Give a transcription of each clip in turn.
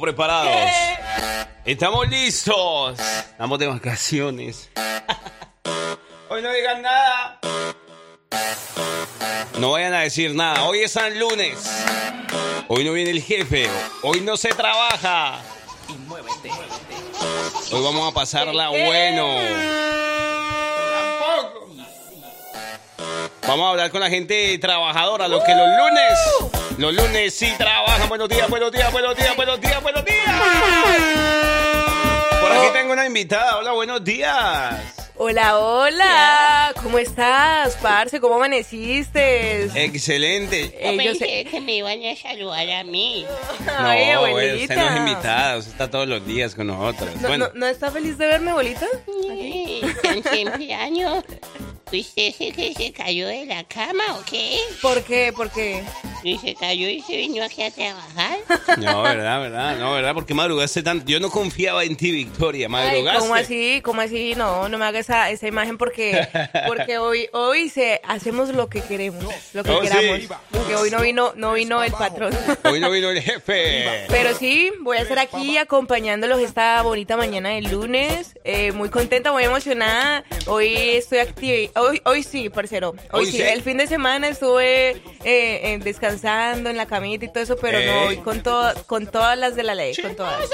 Estamos preparados. Estamos listos. Estamos de vacaciones. Hoy no digan nada. No vayan a decir nada. Hoy es San Lunes. Hoy no viene el jefe. Hoy no se trabaja. Hoy vamos a pasarla bueno. Vamos a hablar con la gente trabajadora, los que los lunes, los lunes sí trabajan. Buenos días, buenos días, buenos días, buenos días, buenos días. Por aquí tengo una invitada. Hola, buenos días. Hola, hola. ¿Cómo estás, parce? ¿Cómo amaneciste? Excelente. Eh, yo sé- Pensé que me iban a saludar a mí. Ay, no, abuelita. usted no es invitada, usted está todos los días con nosotros. ¿No, bueno, no, ¿no está feliz de verme, abuelita? Sí, Tan siempre año. ¿Usted es el que se cayó de la cama o qué? ¿Por qué? ¿Por qué? Y se cayó y se vino aquí a trabajar. no, verdad, verdad, no, verdad, porque madrugaste tanto. Yo no confiaba en ti, Victoria. Ay, Madrugaste. ¿Cómo así? ¿Cómo así? No, no me haga esa, esa imagen porque, porque hoy, hoy se, hacemos lo que queremos, lo que Oh, sí. queramos. Porque hoy no vino, no vino el patrón. Hoy no vino el jefe. Pero sí, voy a estar aquí acompañándolos esta bonita mañana del lunes. Eh, muy contenta, muy emocionada. Hoy estoy activa. Hoy, hoy sí, parcero. Hoy, Hoy sí. sí. El fin de semana estuve eh, eh, descansando en la camita y todo eso, pero Eh. no, hoy con, todo, con todas las de la ley. Con todas.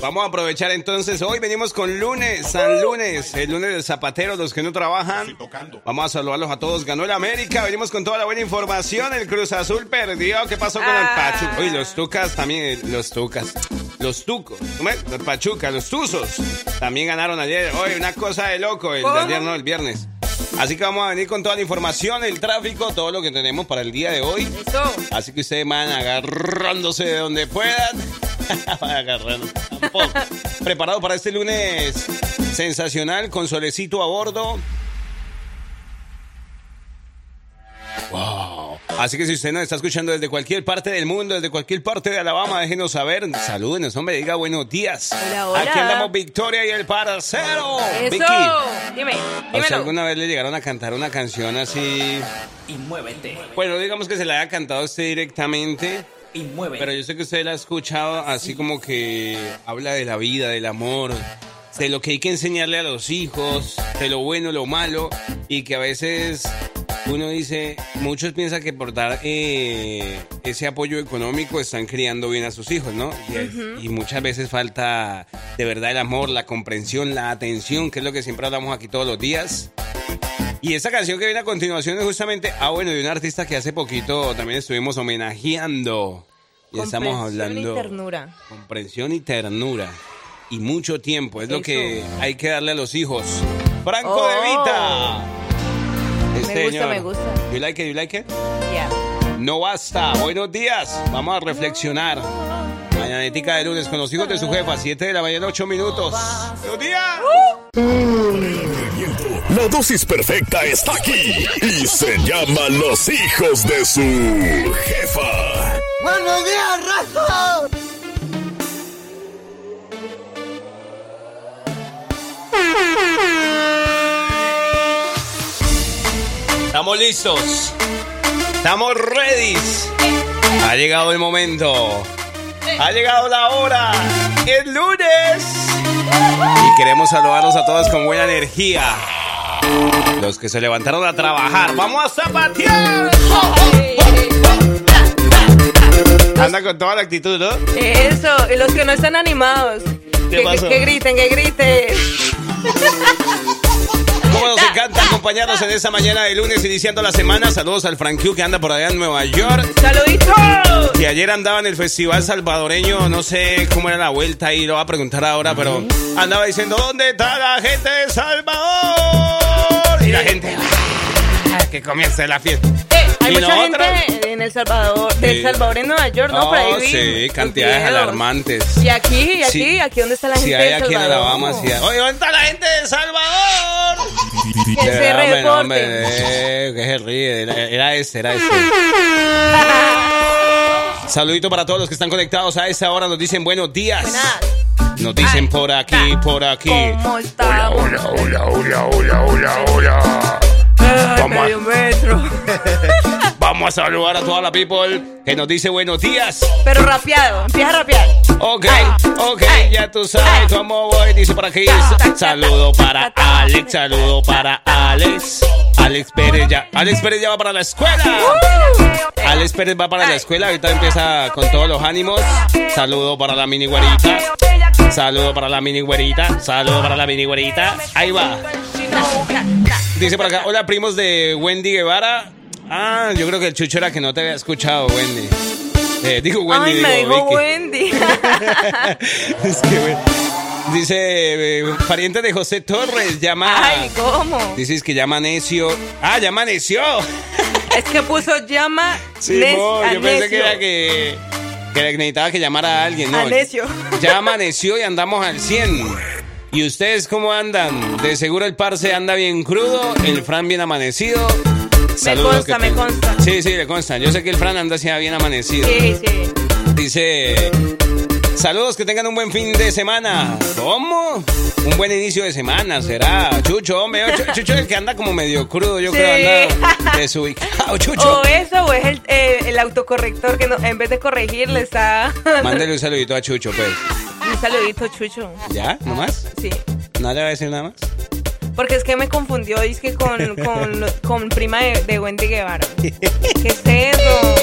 Vamos a aprovechar entonces. Hoy venimos con lunes, San Lunes, el lunes del zapatero, los que no trabajan. Vamos a saludarlos a todos. Ganó el América. Venimos con toda la buena información. El Cruz Azul perdió. ¿Qué pasó con el Ah. Pachuca? Uy, los Tucas también. eh, Los Tucas. Los Tucos. Los Pachuca, los Tuzos. También ganaron ayer. Hoy, una cosa de loco. El ayer, no, el viernes. Así que vamos a venir con toda la información, el tráfico, todo lo que tenemos para el día de hoy. Eso. Así que ustedes van agarrándose de donde puedan. Van agarrando. Tampoco. Preparado para este lunes sensacional con solecito a bordo. Así que si usted nos está escuchando desde cualquier parte del mundo, desde cualquier parte de Alabama, déjenos saber. Salúdenos, hombre, diga buenos días. Hola, hola. Aquí andamos Victoria y el parcero. Eso. Vicky. Dime, ¿A usted dímelo. alguna vez le llegaron a cantar una canción así? y muévete, Bueno, digamos que se la haya cantado usted directamente. y muévete. Pero yo sé que usted la ha escuchado así como que habla de la vida, del amor, de lo que hay que enseñarle a los hijos, de lo bueno, lo malo, y que a veces uno dice, muchos piensan que por dar eh, ese apoyo económico están criando bien a sus hijos, ¿no? Y, es- y muchas veces falta de verdad el amor, la comprensión, la atención, que es lo que siempre hablamos aquí todos los días. Y esta canción que viene a continuación es justamente, ah bueno, de un artista que hace poquito también estuvimos homenajeando. Y estamos Comprensión hablando... y ternura. Comprensión y ternura. Y mucho tiempo, es lo Eso. que hay que darle a los hijos. Franco Oh. de Vita. Este Me gusta, señor. me gusta. You like it, you like it? Ya. No basta. Buenos días. Vamos a reflexionar. Mañanética de lunes con los hijos de su jefa, 7 de la mañana, 8 minutos. ¡Buenos días! La dosis perfecta está aquí y se llama Los hijos de su jefa. ¡Buenos días, raza! Estamos listos. Estamos ready. Ha llegado el momento. Ha llegado la hora. Es lunes. Y queremos saludarlos a todos con buena energía. Los que se levantaron a trabajar. ¡Vamos a zapatear! Anda con toda la actitud, ¿no? Eso, y los que no están animados. ¿Qué que, pasó? que griten, que griten. Cómo nos encanta acompañarnos en esta mañana de lunes iniciando la semana. Saludos al Frank Q que anda por allá en Nueva York. ¡Saluditos! Que ayer andaba en el festival salvadoreño, no sé cómo era la vuelta ahí, lo va a preguntar ahora, pero andaba diciendo, ¿dónde está la gente de Salvador? y la gente. ah, que comience la fiesta. Eh, hay ¿Y mucha nosotros? gente en El Salvador, de El Sí. Salvador en Nueva York, ¿no? Ahí Oh, vi sí, cantidades alarmantes. Y aquí, y aquí, Sí. aquí, ¿dónde está la gente Si hay de aquí en? Alabama, hay- Oye, ¿dónde está la gente de Salvador? Que se hombre, no, reporte. hombre, eh, que se ríe. Era, era este, era este. Saludito para todos los que están conectados a esta hora. Nos dicen buenos días. Buenas. Nos dicen Ay, por aquí, por aquí. ¿Cómo está? Hola, hola, hola, hola, hola, hola. Ay, Vamos a- medio metro. Vamos a saludar a toda la people que nos dice buenos días. Pero rapeado, empieza a rapear. Ok, Ay, ok, ay, ya tú sabes ay. cómo voy. Dice por aquí. Saludo para. Alex, saludo para Alex. Alex Pérez ya. Alex Pérez ya va para la escuela. Alex Pérez va para la escuela. Ahorita empieza con todos los ánimos. Saludo para la mini güerita. Saludo para la mini güerita. Saludo para la mini güerita. Ahí va. Dice por acá, hola primos de Wendy Guevara. Ah, yo creo que el chucho era que no te había escuchado, Wendy. Eh, digo Wendy, Ay, digo me dijo Vicky. Wendy. Es que, dice, eh, pariente de José Torres, llama... Ay, ¿cómo? Dices que llama necio. Ah, ya amaneció. Es que puso llama. Sí, yo pensé que necio. era que, que necesitaba que llamara a alguien. No, A necio. Ya amaneció y andamos al 100. ¿Y ustedes cómo andan? De seguro el parce anda bien crudo, el Fran bien amanecido. Saludos consta, me consta. Sí, sí, le consta. Yo sé que el Fran anda así bien amanecido. Sí, sí. Dice, saludos, que tengan un buen fin de semana. ¿Cómo? Un buen inicio de semana, será. Chucho, hombre, Chu- Chucho es el que anda como medio crudo, yo Sí. creo, anda desubicado, Chucho. O eso, o es el, eh, el autocorrector que no, en vez de corregir le está. Mándale un saludito a Chucho, pues. un saludito, Chucho. ¿Ya? ¿No más? Sí. ¿No le va a decir nada más? Porque es que me confundió, dice que con, con, con prima de, de Wendy Guevara. ¿Qué es eso?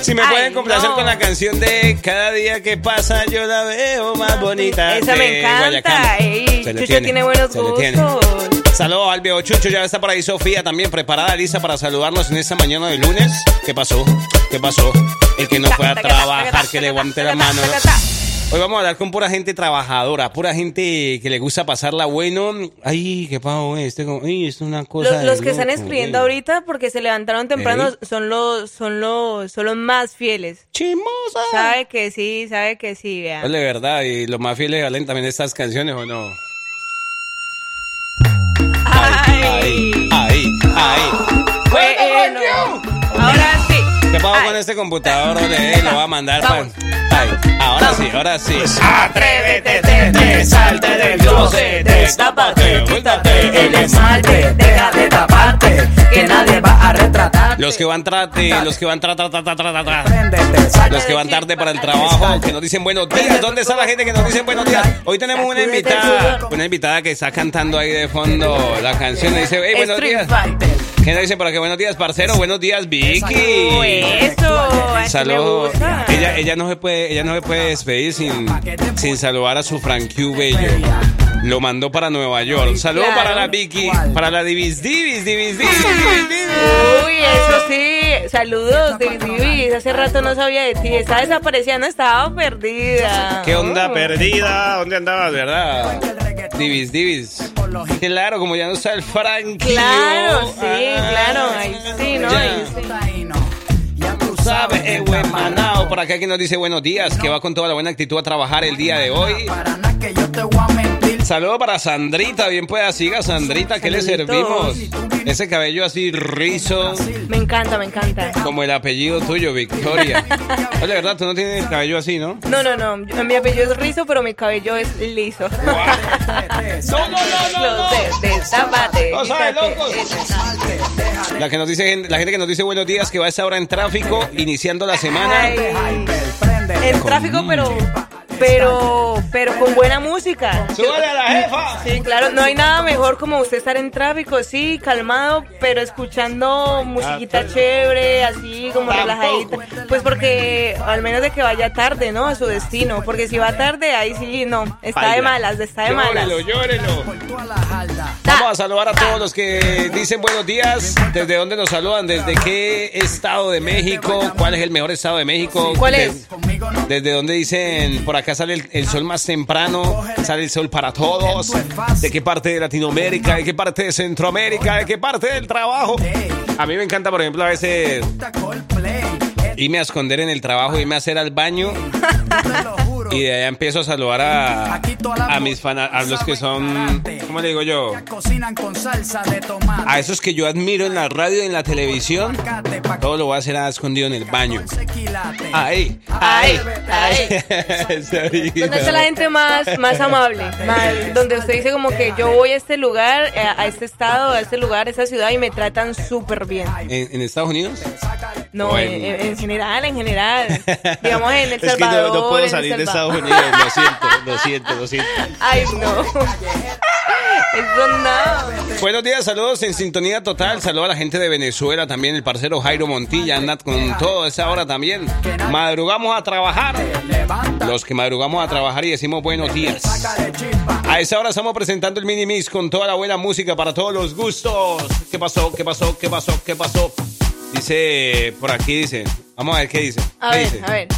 Si me Ay, pueden complacer no. con la canción de Cada día que pasa yo la veo más bonita. Esa me encanta. Ey, Chucho tiene, buenos le tiene. gustos. Saludos al viejo Chucho, ya está por ahí Sofía también preparada, lista para saludarnos en esta mañana de lunes. ¿Qué pasó? ¿Qué pasó? El que no fue a trabajar, que levante la mano. Hoy vamos a hablar con pura gente trabajadora, pura gente que le gusta pasarla bueno. Ay, qué pavo, este, como- ay, esto es una cosa. Los, de los que están escribiendo eh. ahorita porque se levantaron temprano son los, son los, son los más fieles. Chimosa. Sabe que sí, sabe que sí, vea. Ole, verdad, y los más fieles valen también estas canciones o no. Ay. Ahí, ahí, ahí. Bueno, ahora sí. ¿Qué pago Ay. con este computador? Ole, lo va a mandar para. Ahora sí, ahora sí. Atrévete, te, te, salte del closet, destápate, quítate el esmalte, deja de taparte, que nadie va a retratar. Los que van trate, los que van tra, tra, tra, tra, tra, tra, tra. Los que van tarde para el trabajo, que nos dicen buenos días. ¿Dónde está la gente que nos dicen buenos días? Hoy tenemos una invitada, una invitada que está cantando ahí de fondo la canción. y Dice, hey, buenos días. Fighter. ¿Qué nos dice por aquí? Buenos días, parcero. Buenos días, Vicky. Eso, me Saludos. Ella, ella no se puede, ella no se puede despedir sin, sin saludar a su Frank Q Bello. Lo mandó para Nueva York. Saludos Claro. para la Vicky, para la Divis Divis, Divis Divis, Divis, Divis. Uy, eso sí. Saludos, David Divis. Hace rato no sabía de ti. Estaba desaparecida, no estaba perdida. ¿Qué onda perdida? ¿Dónde andabas, verdad? Divis Divis. Claro, como ya no está el Frank. Claro, sí, claro. Ahí sí, ¿no? Ya. Ahí sí. Tú sabes, eh, buen manao. Por acá que nos dice buenos días, que va con toda la buena actitud a trabajar el día de hoy. Saludo para Sandrita, bien pueda siga Sandrita, ¿qué le servimos? Ese cabello así rizo, Me encanta, me encanta. como el apellido tuyo, Victoria. Oye, ¿verdad? Tú no tienes el cabello así, ¿no? No, no, no. Mi apellido es Rizo, pero mi cabello es liso. No, no, no, no, no. De- No locos. La que nos dice, la gente que nos dice buenos días, que va a estar ahora en tráfico, iniciando la semana. Ay, en tráfico, pero, pero, pero con buena música. ¡Súbale a la jefa! Sí, claro, no hay nada mejor como usted estar en tráfico, sí, calmado, pero escuchando musiquita chévere, así como relajadita. Pues porque, al menos de que vaya tarde, ¿no? A su destino. Porque si va tarde, ahí sí, no. Está de malas, está de malas. Llórelo, llórelo. Vamos a saludar a todos los que dicen buenos días. ¿Desde dónde nos saludan? ¿Desde qué estado de México? ¿Cuál es el mejor estado de México? ¿Cuál es? Desde donde dicen, por acá sale el, el sol más temprano, sale el sol para todos. ¿De qué parte de Latinoamérica? ¿De qué parte de Centroamérica? ¿De qué parte del trabajo? A mí me encanta, por ejemplo, a veces irme a esconder en el trabajo, irme a hacer al baño y de allá empiezo a saludar a, a mis fanas, a los que son, ¿cómo le digo yo? A esos que yo admiro en la radio y en la televisión, todo lo voy a hacer a escondido en el baño. Ahí, ahí, ahí. ¿Dónde está la gente más, más amable? Más- donde usted dice como que yo voy a este lugar, eh, a este estado, a este lugar, a esta ciudad y me tratan súper bien. ¿En, en Estados Unidos? No, en, en- en- en general, en general. Digamos en El Es que no, Salvador. no puedo salir de Salvador. Estados Unidos, lo siento, lo siento, lo siento. Ay, no. Eso no. Buenos días, saludos en sintonía total. Saludos a la gente de Venezuela también, el parcero Jairo Montilla, anda con todo esa hora también. Madrugamos a trabajar. Los que madrugamos a trabajar y decimos buenos días. A esa hora estamos presentando el mini mix con toda la buena música para todos los gustos. ¿Qué pasó? ¿Qué pasó? ¿Qué pasó? ¿Qué pasó? Dice, por aquí dice. Vamos a ver qué dice. A ¿Qué ver, dice? a ver.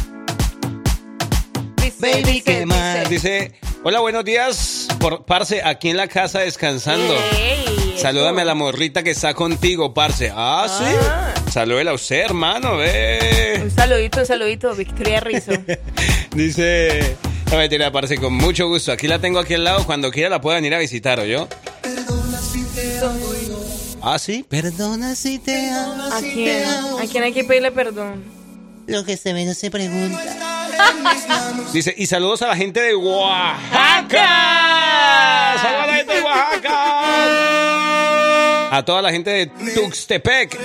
Dice, Baby, dice, ¿qué más? dice. Dice, hola, buenos días. Por parce, aquí en la casa descansando. Ey, Salúdame a la morrita que está contigo, parce. Ah, sí. Ah. Salúdela a usted, hermano, ve. Un saludito, un saludito, Victoria Rizzo. Dice, no mentira, parce, con mucho gusto. Aquí la tengo aquí al lado. Cuando quiera la puedan ir a visitar, ¿o yo? Ah, sí. Perdona si te amo, ¿A si quién? ¿A quién hay que pedirle perdón? Lo que se ve no se pregunta. Dice, y saludos a la gente de Oaxaca. Saludos a la gente de Oaxaca. A toda la gente de Tuxtepec,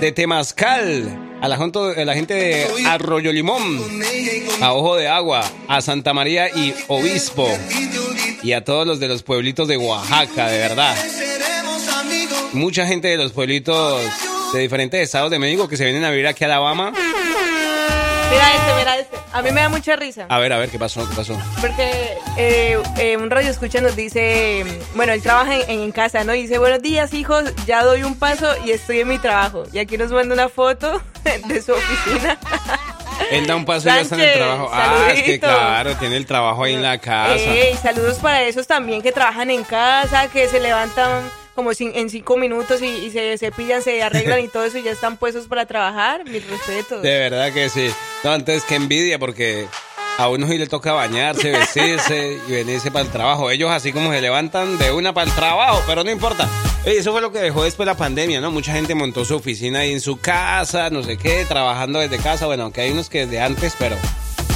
de Temazcal, a la, gente, a la gente de Arroyo Limón, a Ojo de Agua, a Santa María y Obispo, y a todos los de los pueblitos de Oaxaca, de verdad. Mucha gente de los pueblitos de diferentes estados de México que se vienen a vivir aquí a Alabama. Mira este, mira este. A mí me da mucha risa. A ver, a ver, ¿qué pasó? ¿Qué pasó? Porque eh, eh, un radio escucha nos dice, bueno, él trabaja en, en casa, ¿no? Y dice, buenos días, hijos, ya doy un paso y estoy en mi trabajo. Y aquí nos manda una foto de su oficina. Él da un paso y ya está en el trabajo. Ah, es que claro, tiene el trabajo ahí en la casa. Ey, saludos para esos también que trabajan en casa, que se levantan como en cinco minutos y, y se cepillan, se arreglan y todo eso y ya están puestos para trabajar. Mis respetos. De verdad que sí. No, entonces qué envidia porque a uno sí le toca bañarse, vestirse y venirse para el trabajo. Ellos así como se levantan de una para el trabajo, pero no importa. Eso fue lo que dejó después la pandemia, ¿no? Mucha gente montó su oficina ahí en su casa, no sé qué, trabajando desde casa. Bueno, aunque hay unos que desde antes, pero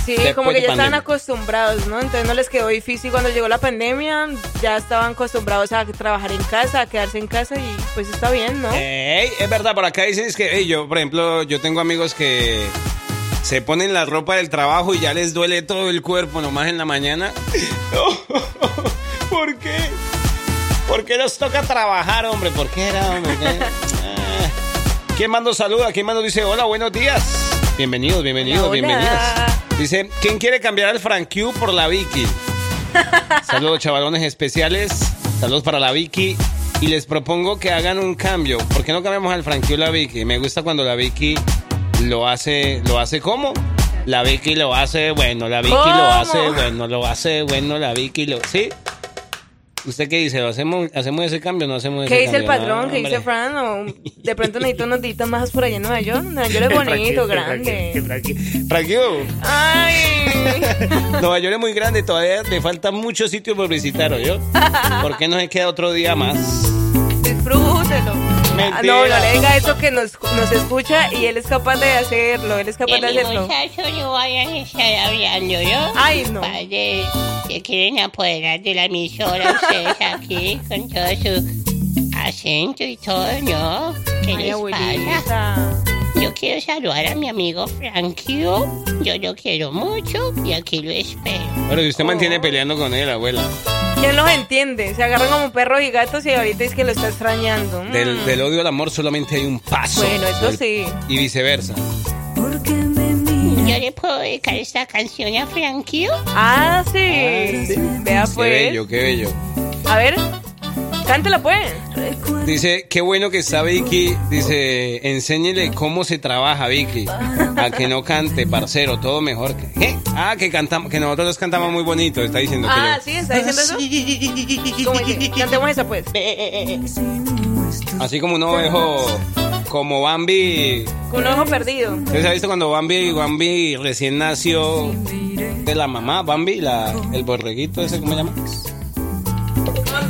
Sí, Después como que ya estaban acostumbrados, ¿no? Entonces no les quedó difícil cuando llegó la pandemia, ya estaban acostumbrados a trabajar en casa, a quedarse en casa y pues está bien, ¿no? Ey, es verdad, por acá dicen es que, ey, yo, por ejemplo, yo tengo amigos que se ponen la ropa del trabajo y ya les duele todo el cuerpo nomás en la mañana. ¿Por qué? ¿Por qué nos toca trabajar, hombre? ¿Por qué era, hombre? Ah. ¿Quién mando saluda? ¿Quién mando dice hola, buenos días? Bienvenidos, bienvenidos, Hola, hola. bienvenidas. Dice, ¿quién quiere cambiar al Frank Q por la Vicky? Saludos, chavalones especiales. Saludos para la Vicky. Y les propongo que hagan un cambio. ¿Por qué no cambiamos al Frankie o la Vicky? Me gusta cuando la Vicky lo hace. ¿Lo hace cómo? La Vicky lo hace bueno, la Vicky lo hace bueno, lo hace bueno, la Vicky lo. ¿Sí? ¿Usted qué dice? ¿Lo hacemos, ¿Hacemos ese cambio o no hacemos ese ¿Qué dice el cambio? patrón? No, ¿Qué dice. Fran? ¿O de pronto necesito unos días más por allá en Nueva York. Nueva York es bonito, grande. Frankie, Ay. Nueva York es muy grande, todavía le falta mucho sitio por visitar, ¿o yo? ¿Por qué no se queda otro día más? Disfrútelo. Mentira. No, no le diga eso que nos, nos escucha y él es capaz de hacerlo. Él es capaz de hacerlo. muchacho no vayan a estar hablando, ¿yo? Ay, no. Padre, se quieren apoderar de la emisora ustedes aquí con todo su acento y todo, ¿no? ¿Qué Ay, les pasa? Yo quiero saludar a mi amigo Frankio. Yo lo quiero mucho y aquí lo espero. Pero si usted mantiene peleando con él, abuela. ¿Quién los entiende? Se agarran como perros y gatos y ahorita es que lo está extrañando. Mm. Del, del odio al amor solamente hay un paso. Bueno, eso Del- sí. Y viceversa. Yo le puedo dedicar esta canción a Frankio. Ah, sí. Vea Qué pues. bello, qué bello. A ver, cántela pues. Dice, qué bueno que está Vicky. Dice, enséñele cómo se trabaja, Vicky. A que no cante, parcero, todo mejor. que- ¿Qué? Ah, que cantamos, que nosotros cantamos muy bonito. Está diciendo que Ah, yo- ¿sí? ¿Está diciendo eso? ¿Cómo es que? Cantemos esa, pues. Así como un ovejo, como Bambi. Con un ojo perdido. ¿Ustedes han visto cuando Bambi, Bambi recién nació de la mamá? Bambi, la, el borreguito ese, ¿cómo se llama?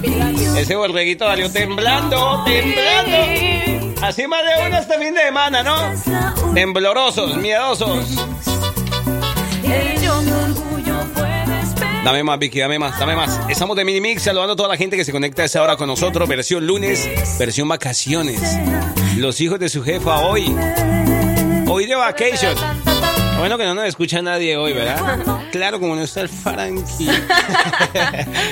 Ese borreguito salió temblando, temblando. Así más de uno este fin de semana, ¿no? Temblorosos, miedosos. Dame más, Vicky, dame más, dame más. Estamos de Minimix saludando a toda la gente que se conecta a esa hora con nosotros. Versión lunes, versión vacaciones. Los hijos de su jefa hoy. Hoy de vacation. Bueno que no nos escucha nadie hoy, ¿verdad? Claro, como no está el Frankie.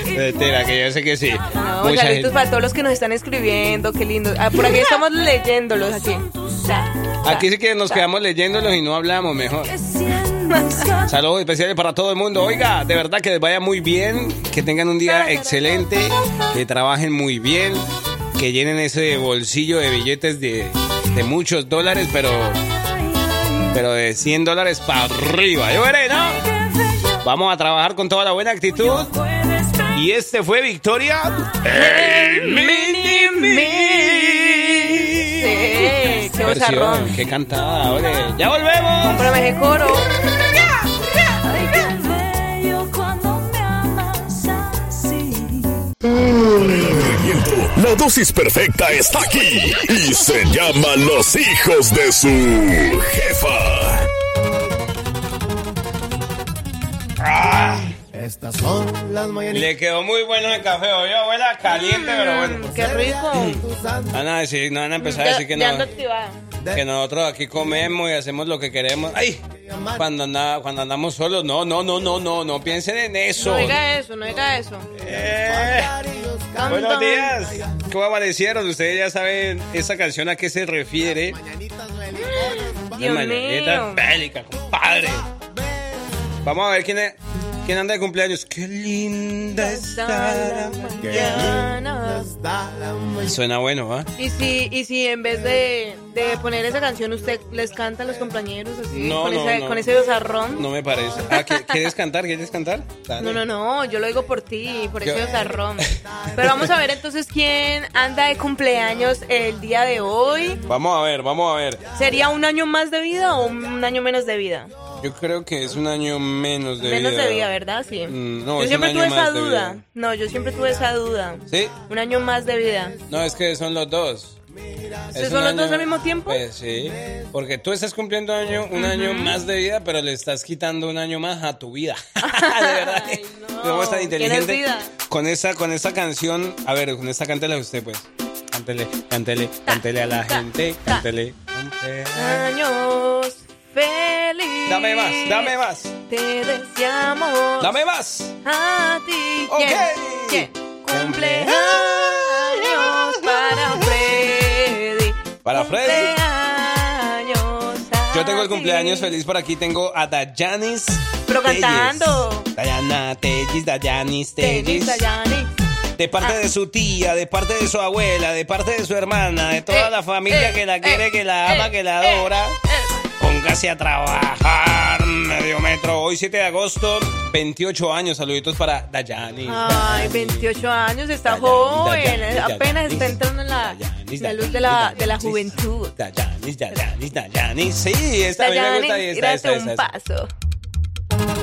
Que yo sé que sí. No, Mucha saluditos gente. para todos los que nos están escribiendo, qué lindo. Ah, por aquí estamos leyéndolos aquí. Aquí sí que nos quedamos leyéndolos y no hablamos mejor. Saludos especiales para todo el mundo. Oiga, de verdad que les vaya muy bien, que tengan un día excelente, que trabajen muy bien, que llenen ese bolsillo de billetes de, de muchos dólares, pero, pero de 100 dólares para arriba. Yo veré, ¿no? Vamos a trabajar con toda la buena actitud. Y este fue Victoria. El Mini Sí, qué bozarrón. qué cantada, ole. Ya volvemos. Pero me dejé coro. La dosis perfecta está aquí y se llama Los hijos de su jefa. Estas son las mañanitas. Le quedó muy bueno el café, oye, abuela, caliente, pero bueno. Mm, Qué rico. Van a decir, no van a empezar a Ya, decir que ya no. ando activada. Que nosotros aquí comemos y hacemos lo que queremos. Ay, cuando, anda, cuando andamos solos, no, no, no, no, no, no piensen en eso. No diga eso, no diga eso. Eh, buenos días. ¿Cómo amanecieron? Ustedes ya saben esa canción a qué se refiere. Dios mío. bélica, compadre. Vamos a ver quién, es- quién anda de cumpleaños. Qué linda está la Mañana. Suena bueno, ¿ah? Y si, y si en vez de, de poner esa canción usted les canta a los compañeros así, No, con, no, ese, no. con ese bozarrón. No me parece. Ah, ¿qui- ¿quieres cantar? ¿Quieres cantar? Dale. No, no, no, yo lo digo por ti, por ese bozarrón. Pero vamos a ver entonces quién anda de cumpleaños el día de hoy. Vamos a ver, vamos a ver. ¿Sería un año más de vida o un año menos de vida? Yo creo que es un año menos de menos vida. de vida, ¿verdad? Sí. Mm, no, yo siempre tuve año esa duda. No, yo siempre tuve esa duda. ¿Sí? Un año más de vida. No, es que son los dos. ¿Sí Es son los dos año- al mismo tiempo? Pues sí, porque tú estás cumpliendo año, un año más de vida, pero le estás quitando un año más a tu vida. de verdad. Ay, no. ¿Cómo es tan ¿Quién es inteligente? vida? Con esa, con esa canción, a ver, con esta cántela usted, pues. Cántele, cántele, cántele a la ta, gente, cántele. Feliz. Dame más, dame más, Te deseamos. dame más. A ti. Ok. Cumpleaños para Freddy. Para Freddy. Yo tengo el cumpleaños feliz por aquí. Tengo a Dayanis. Pero Telles. cantando. Dayana Tellis, Dayanis Tellis. Dayani. De parte Ah. de su tía, de parte de su abuela, de parte de su hermana, de toda Eh, la familia eh, que la quiere, eh, que la ama, que la adora. Eh. Póngase a trabajar, medio metro. Hoy 7 de agosto, 28 años. Saluditos para Dayani. Ay, 28 años, está joven, Dayanis, apenas está entrando en la, luz de la, de la juventud. Dayanis, Dayanis, Dayanis. Sí, esta a mí me gusta y esta, esta, un esta, esta. paso.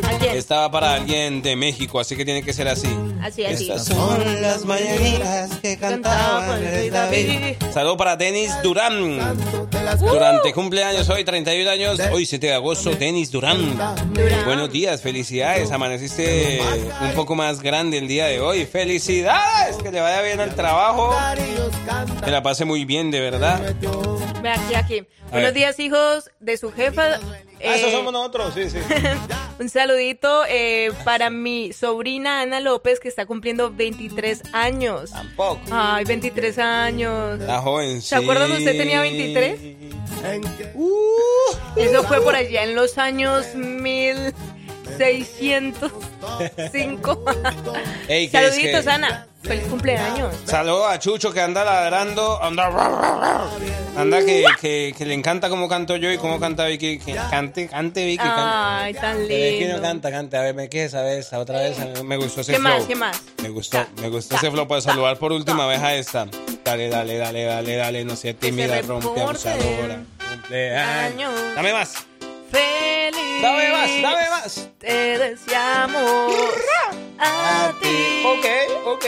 ¿A quién? Esta va para alguien de México, así que tiene que ser así. Así, así. Estas Son las mañanitas que Cantaba cantaban el David. David. Saludo para Denis Durán. Uh. Durante cumpleaños hoy, 31 años, hoy 7 de agosto, Denis Durán. Durán. Buenos días, felicidades, amaneciste un poco más grande el día de hoy. Felicidades, que le vaya bien al trabajo, que la pase muy bien, de verdad. Ve aquí, aquí. Buenos días, hijos de su jefa. Ah, eso Eh, somos nosotros, sí, sí. Un saludito eh, para mi sobrina Ana López, que está cumpliendo 23 años. Tampoco. Ay, 23 años. La joven, ¿Se acuerdan que usted tenía 23? Eso fue por allá en los años 1605. Ey, ¿qué es Saluditos, que- Ana. Feliz cumpleaños. Saludos a Chucho que anda ladrando, anda, anda que, que, que le encanta cómo canto yo y cómo canta Vicky. Que cante, cante Vicky. cante. Ay, tan Vicky no lindo. canta, canta. A ver, me quedé esa vez, otra vez. Me gustó ese ¿Qué flow. más? ¿Qué más? Me gustó, me gustó ese flow. Para saludar por última vez a esta. Dale, dale, dale, dale, dale. No seas tímida, rompe abusadora. Cumpleaños. Años. Dame más. Feliz. Dame más, dame más. Te deseamos a ti. Ok, ok.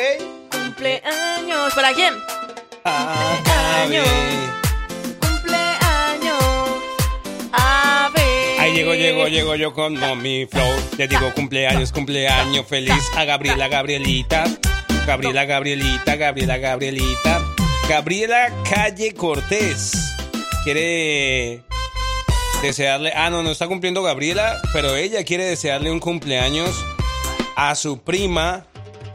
Cumpleaños. ¿Para quién? Acabe. Cumpleaños. A ver. Ahí llego, llego, llego yo con mi flow. Le digo cumpleaños, cumpleaños feliz a Gabriela, Gabrielita. Gabriela, Gabrielita, Gabriela, Gabrielita. Gabriela Calle Cortés. Quiere desearle. Ah, no, no está cumpliendo Gabriela, pero ella quiere desearle un cumpleaños a su prima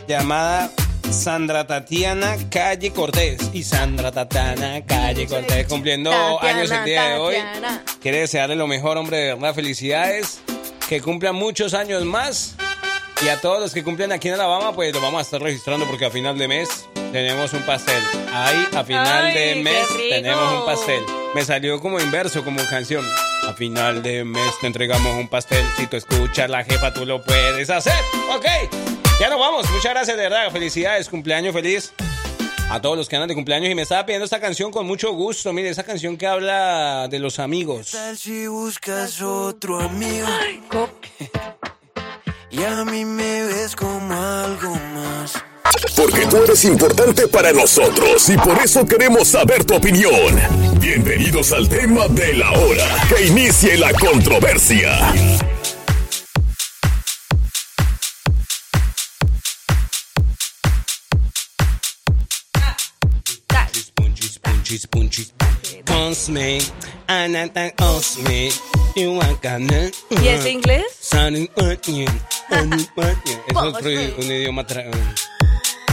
llamada Sandra Tatiana Calle Cortés. Y Sandra Tatiana Calle Cortés cumpliendo Tatiana, años el día de hoy. Tatiana. Quiere desearle lo mejor, hombre, de verdad. Felicidades. Que cumplan muchos años más. Y a todos los que cumplen aquí en Alabama, pues lo vamos a estar registrando porque a final de mes tenemos un pastel. Ahí, a final Ay, de mes, tenemos un pastel. Me salió como inverso, como canción. A final de mes te entregamos un pastel. Si tú escuchas la jefa, tú lo puedes hacer. Ok, ya nos vamos. Muchas gracias, de verdad. Felicidades, cumpleaños feliz. A todos los que andan de cumpleaños y me estaba pidiendo esta canción con mucho gusto. Mire, esa canción que habla de los amigos. tal si buscas otro amigo Co- y a mí me ves como algo más? Porque tú eres importante para nosotros y por eso queremos saber tu opinión. Bienvenidos al tema de la hora. Que inicie la controversia. Gonna- ¿Y ese inglés? Es un idioma,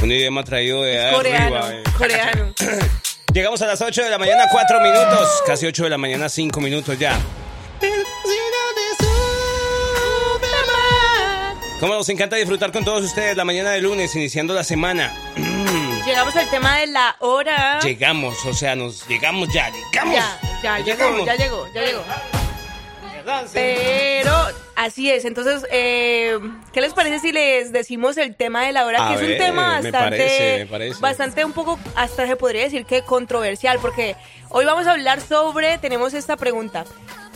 un idioma traído de allá Coreano. arriba. eh. Coreano. Llegamos a las 8 de la mañana, 4 minutos. Casi 8 de la mañana, 5 minutos ya. Como nos encanta disfrutar con todos ustedes la mañana de lunes, iniciando la semana. Llegamos al tema de la hora. Llegamos, o sea, nos llegamos ya, llegamos. Ya, ya llegó, Llegamos. ya llegó, ya llegó. Pero así es. Entonces, eh, ¿qué les parece si les decimos el tema de la hora? A que es ver, un tema me bastante, parece, me parece. bastante un poco, hasta se podría decir que controversial, porque hoy vamos a hablar sobre, tenemos esta pregunta.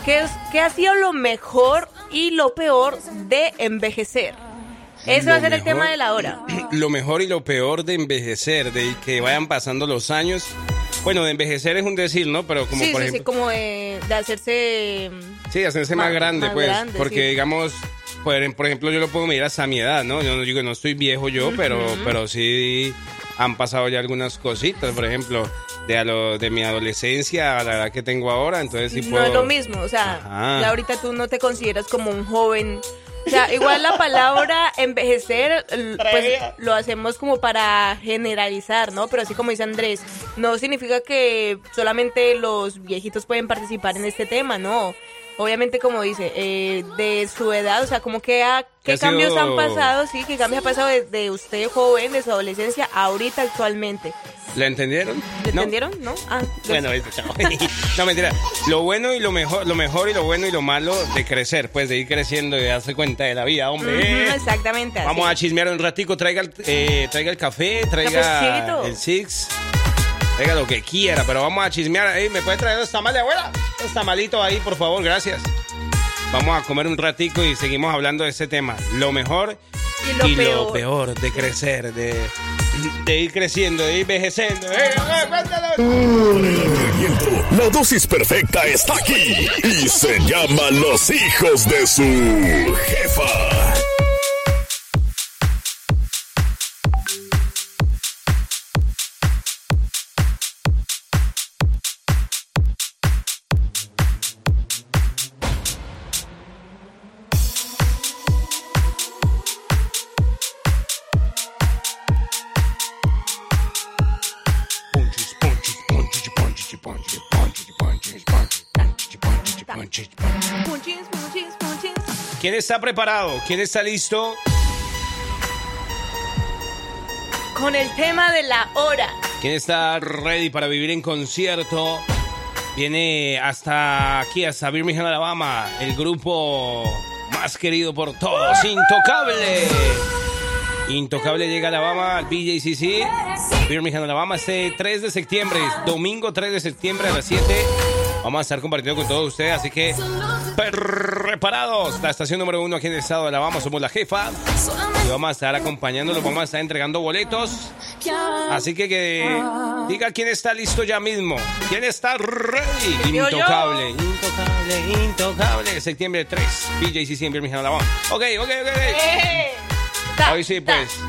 ¿Qué, es, ¿Qué ha sido lo mejor y lo peor de envejecer? Ese va a ser el tema de la hora. Lo mejor y lo peor de envejecer, de que vayan pasando los años. Bueno, de envejecer es un decir, ¿no? Pero como sí, por sí, sí, ejemplo. como de, de hacerse... Sí, hacerse más, Más- grande, más pues. grande, porque, sí. digamos, por, por ejemplo, yo lo puedo medir hasta mi edad, ¿no? Yo no digo, no estoy viejo yo, pero, pero sí han pasado ya algunas cositas, por ejemplo, de, a lo, de mi adolescencia a la edad que tengo ahora, entonces sí no puedo... es lo mismo, o sea, ahorita tú no te consideras como un joven. O sea, igual la palabra envejecer, pues lo hacemos como para generalizar, ¿no? Pero así como dice Andrés, no significa que solamente los viejitos pueden participar en este tema, ¿no? Obviamente, como dice, eh, de su edad, o sea, como que ha- qué ha cambios sido- han pasado, sí, qué cambios han pasado desde usted joven, de su adolescencia, ahorita actualmente. ¿La entendieron? ¿Le ¿No? entendieron? ¿No? Ah, Bueno, eso, chao. no, mentira. Lo bueno y lo mejor, lo mejor y lo bueno y lo malo de crecer, pues de ir creciendo y de darse cuenta de la vida, hombre. Ujú, exactamente. así. Vamos a chismear un ratico, traiga el, eh, traiga el café, traiga Cafecito. el six, traiga lo que quiera, pero vamos a chismear. Ey, ¿Me puede traer los tamales, abuela? Los tamalitos ahí, por favor, gracias. Vamos a comer un ratico y seguimos hablando de este tema. Lo mejor Y lo y peor. lo peor de crecer, de, de ir creciendo, de ir envejeciendo. ¡Eh, La dosis perfecta está aquí y se llama Los hijos de su jefa. ¿Quién está preparado? ¿Quién está listo? con el tema de la hora. ¿Quién está ready para vivir en concierto? Viene hasta aquí, hasta Birmingham, Alabama, el grupo más querido por todos, Intocable. Intocable llega a Alabama, al BJCC, Birmingham, Alabama, este 3 de septiembre, domingo 3 de septiembre a las 7. Vamos a estar compartiendo con todos ustedes, así que preparados. La estación número uno aquí en el estado de Alabama, somos la jefa. Y vamos a estar acompañándolos, vamos a estar entregando boletos. Así que que diga quién está listo ya mismo. ¿Quién está ready? Intocable, intocable, intocable. Septiembre 3, BJCC en Birmingham, Alabama. Ok, ok, ok. Eh, Hoy sí, pues.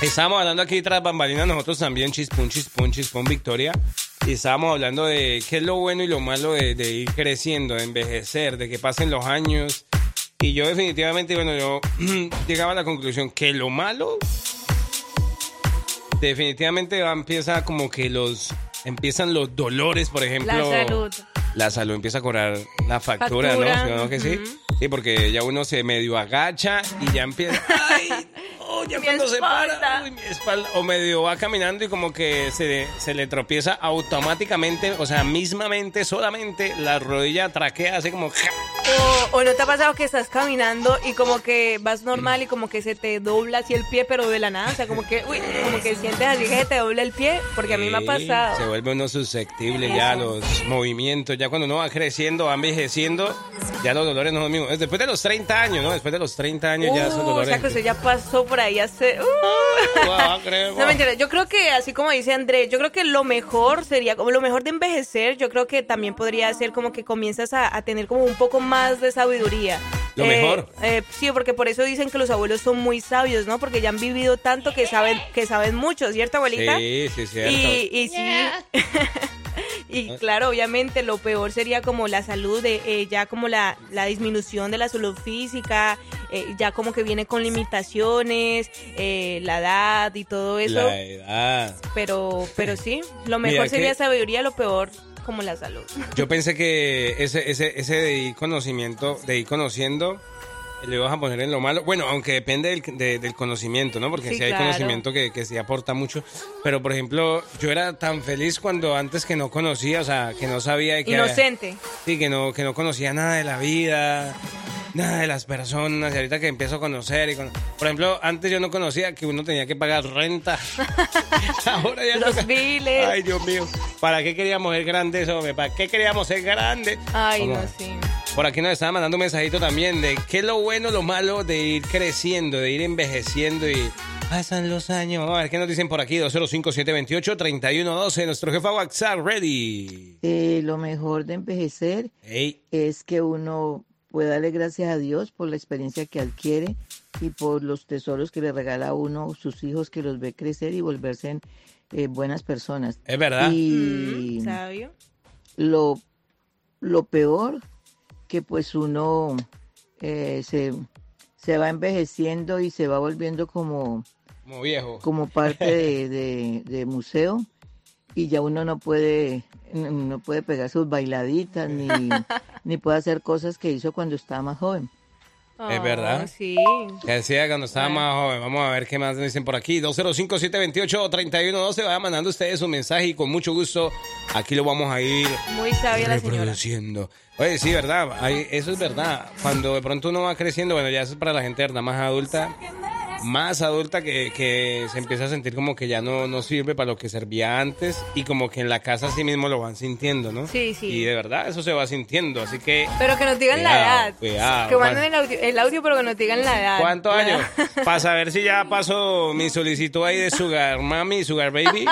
Estábamos hablando aquí tras bambalinas, nosotros también, chispun, chispun, chispun, Victoria. Y estábamos hablando de qué es lo bueno y lo malo de, de ir creciendo, de envejecer, de que pasen los años. Y yo definitivamente, bueno, yo llegaba a la conclusión que lo malo definitivamente va, empieza como que los empiezan los dolores, por ejemplo. La salud. La salud empieza a cobrar la factura, Factura, ¿no? ¿Sí o no que sí? Sí, porque ya uno se medio agacha y ya empieza. ¡Ay! No, ya Mi cuando se para. uy, mi espalda. O medio va caminando y como que se, se le tropieza automáticamente, o sea, mismamente, solamente la rodilla traquea, así como. O, o no te ha pasado que estás caminando y como que vas normal y como que se te dobla así el pie, pero de la nada, o sea, como que, uy, como que sientes así que se te dobla el pie, porque a mí me ha pasado. Se vuelve uno susceptible ya a los movimientos. Ya cuando uno va creciendo, va envejeciendo, ya los dolores no son los mismos. Es Después de los 30 años, ¿no? Después de los 30 años ya esos Uh, o dolores. sea, que usted ya pasó por ahí hace... uh. Guau, creo, No, mentira, yo creo que, así como dice Andrés, yo creo que lo mejor sería, como lo mejor de envejecer, yo creo que también podría ser como que comienzas a, a tener como un poco más de sabiduría. Lo Eh, mejor. eh, sí, porque por eso dicen que los abuelos son muy sabios, ¿no? Porque ya han vivido tanto que saben, que saben mucho, ¿cierto, abuelita? Sí, sí, cierto. Y, y sí. y claro, obviamente lo peor sería como la salud, de, eh, ya como la, la disminución de la salud física, eh, ya como que viene con limitaciones, eh, la edad y todo eso. La edad. Pero, pero sí, lo Mira mejor que- sería sabiduría, lo peor como la salud. Yo pensé que ese, ese, ese de ir conocimiento, de ir conociendo, le vas a poner en lo malo. Bueno, aunque depende del, de- del conocimiento, ¿no? Porque Sí, si hay claro. conocimiento que, que sí aporta mucho. Pero, por ejemplo, yo era tan feliz cuando antes que no conocía, o sea, que no sabía que... Inocente. Sí, que no, que no conocía nada de la vida, nada de las personas. Y ahorita que empiezo a conocer. Y con- Por ejemplo, antes yo no conocía que uno tenía que pagar renta. Ahora ya Los toca- biles. Ay, Dios mío. ¿Para qué queríamos ser grandes, hombre? ¿Para qué queríamos ser grandes? Ay, Vamos no, sí. Por aquí nos estaba mandando un mensajito también de qué es lo bueno, lo malo de ir creciendo, de ir envejeciendo y pasan los años. Vamos a ver qué nos dicen por aquí. 205-728-3112. Nuestro jefa WhatsApp, ready. Eh, lo mejor de envejecer Hey. es que uno puede darle gracias a Dios por la experiencia que adquiere y por los tesoros que le regala a uno sus hijos que los ve crecer y volverse en, eh, buenas personas. Es verdad. Y Mm, ¿Sabio? lo, lo peor que pues uno eh, se, se va envejeciendo y se va volviendo como, Como viejo. como parte de, de- de museo y ya uno no puede no puede pegar sus bailaditas ni, ni puede hacer cosas que hizo cuando estaba más joven. Es verdad. Sí. Que decía cuando estaba más joven. Vamos a ver qué más dicen por aquí. 205-728-3112. Vayan mandando ustedes su mensaje y con mucho gusto aquí lo vamos a ir Muy sabia la señora. reproduciendo. Oye, sí, verdad. Hay- eso es verdad. Cuando de pronto uno va creciendo, bueno, ya eso es para la gente verdad más adulta. Más adulta que, que se empieza a sentir como que ya no, no sirve para lo que servía antes y como que en la casa sí mismo lo van sintiendo, ¿no? Sí, sí. Y de verdad eso se va sintiendo, así que... Pero que nos digan la edad. cuidado, que manden el audio, el audio, pero que nos digan la edad. ¿Cuántos años? Para saber si ya pasó mi solicitud ahí de Sugar Mami, Sugar Baby.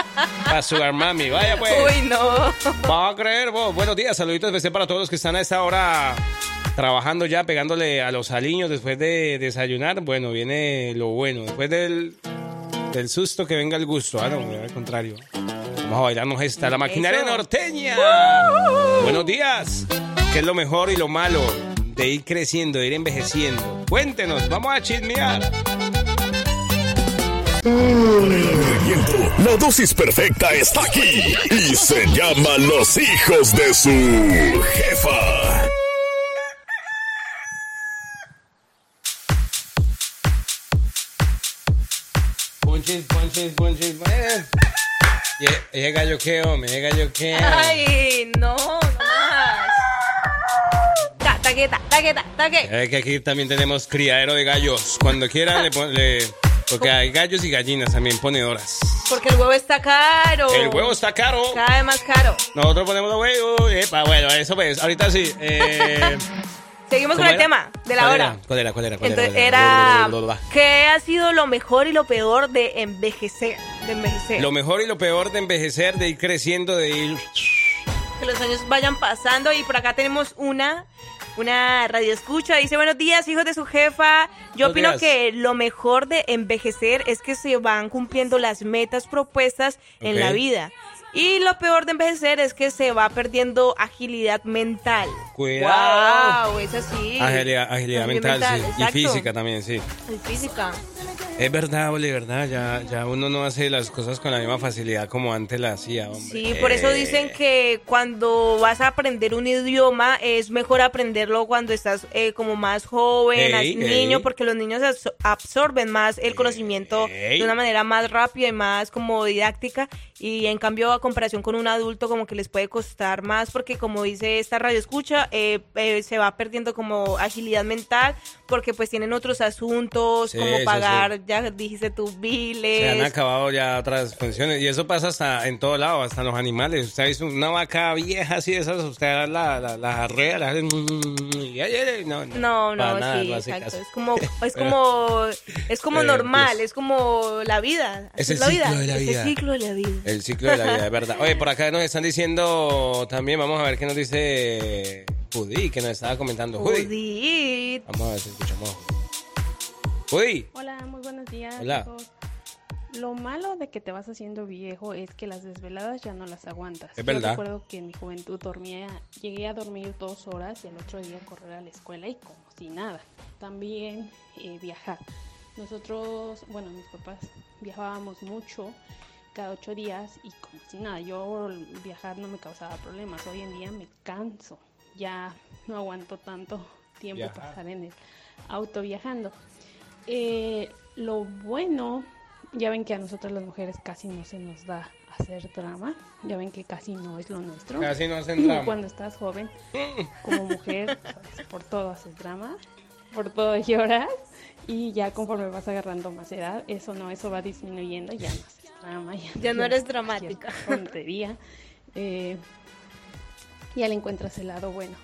Para Sugar Mami. Vaya pues. Uy, no. Vamos a creer vos. Buenos días, saluditos especial para todos los que están a esta hora trabajando ya, pegándole a los aliños después de desayunar. Bueno, viene lo bueno. Después del, del susto que venga el gusto. Ah, no, al contrario. Vamos a bailarnos esta, la maquinaria Eso. norteña. Buenos días. ¿Qué es lo mejor y lo malo de ir creciendo, de ir envejeciendo? Cuéntenos, vamos a chismear. La dosis perfecta está aquí y se llama Los hijos de su jefa. Punchis, punchis. punchis, punchis. eh. Y ese gallo qué, hombre, gallo qué. Ay, no, no más. Ta, taqueta, taqueta, taque. Eh, que aquí también tenemos criadero de gallos. Cuando quieran le, pon- le- porque hay gallos y gallinas también ponedoras. Porque el huevo está caro. El huevo está caro. Cada vez más caro. Nosotros ponemos los huevos. Epa, bueno, eso pues. Ahorita sí. Eh, Seguimos con ¿cómo el tema de la ¿Cuál hora. era? ¿Cuál era? ¿Cuál era? ¿Cuál Entonces ¿Cuál era. ¿qué ha sido lo mejor y lo peor de envejecer? De envejecer. Lo mejor y lo peor de envejecer, de ir creciendo, de ir. que los años vayan pasando y por acá tenemos una una radio escucha dice buenos días hijos de su jefa yo Buenos opino días. que lo mejor de envejecer es que se van cumpliendo las metas propuestas en la vida y lo peor de envejecer es que se va perdiendo agilidad mental Cuidado. wow es así Agilidad, agilidad mental, sí. Y física también, sí. Y física Es verdad, Oli, verdad. Ya, ya uno no hace las cosas con la misma facilidad como antes la hacía, hombre. Sí, por eso Eh, dicen que cuando vas a aprender un idioma es mejor aprenderlo cuando estás eh, como más joven, Ey, niño, ey. porque los niños absor- absorben más el conocimiento Ey. de una manera más rápida y más como didáctica y en cambio comparación con un adulto como que les puede costar más porque como dice esta radio escucha eh, eh, se va perdiendo como agilidad mental porque pues tienen otros asuntos Sí, como pagar, ya dijiste tus biles. Se han acabado ya otras funciones. Y eso pasa hasta en todo lado, hasta en los animales. Usted dice una vaca vieja así de esas, usted la, la, la arrea, la hace, y ay, ay, no, No, para no, nada, sí, no exacto. caso. Es como, es como, es como Pero, normal, pues, es como la vida. es así el la vida, ciclo de la es vida. el ciclo de la vida. El ciclo de la vida, es verdad. Oye, por acá nos están diciendo también, vamos a ver qué nos dice Judy, que nos estaba comentando. Judy. Judith. Vamos a ver si escuchamos. Judy. Hola, muy buenos días. Hola. chicos. Lo malo de que te vas haciendo viejo es que las desveladas ya no las aguantas. Es verdad. Yo recuerdo que en mi juventud dormía, llegué a dormir dos horas y el otro día correr a la escuela y como si nada. También eh, viajar. Nosotros, bueno, mis papás viajábamos mucho cada ocho días y como si nada. Yo viajar no me causaba problemas. Hoy en día me canso. Ya no aguanto tanto tiempo Viajar. pasar en el auto viajando. Eh, lo bueno, ya ven que a nosotras las mujeres casi no se nos da hacer drama, ya ven que casi no es lo nuestro. Casi no hacen drama. Cuando estás joven, como mujer, pues, por todo haces drama, por todo lloras y ya conforme vas agarrando más edad, eso no, eso va disminuyendo, ya no haces drama. Ya, Ya no eres dramática. Tontería. Eh, ya le encuentras el lado bueno.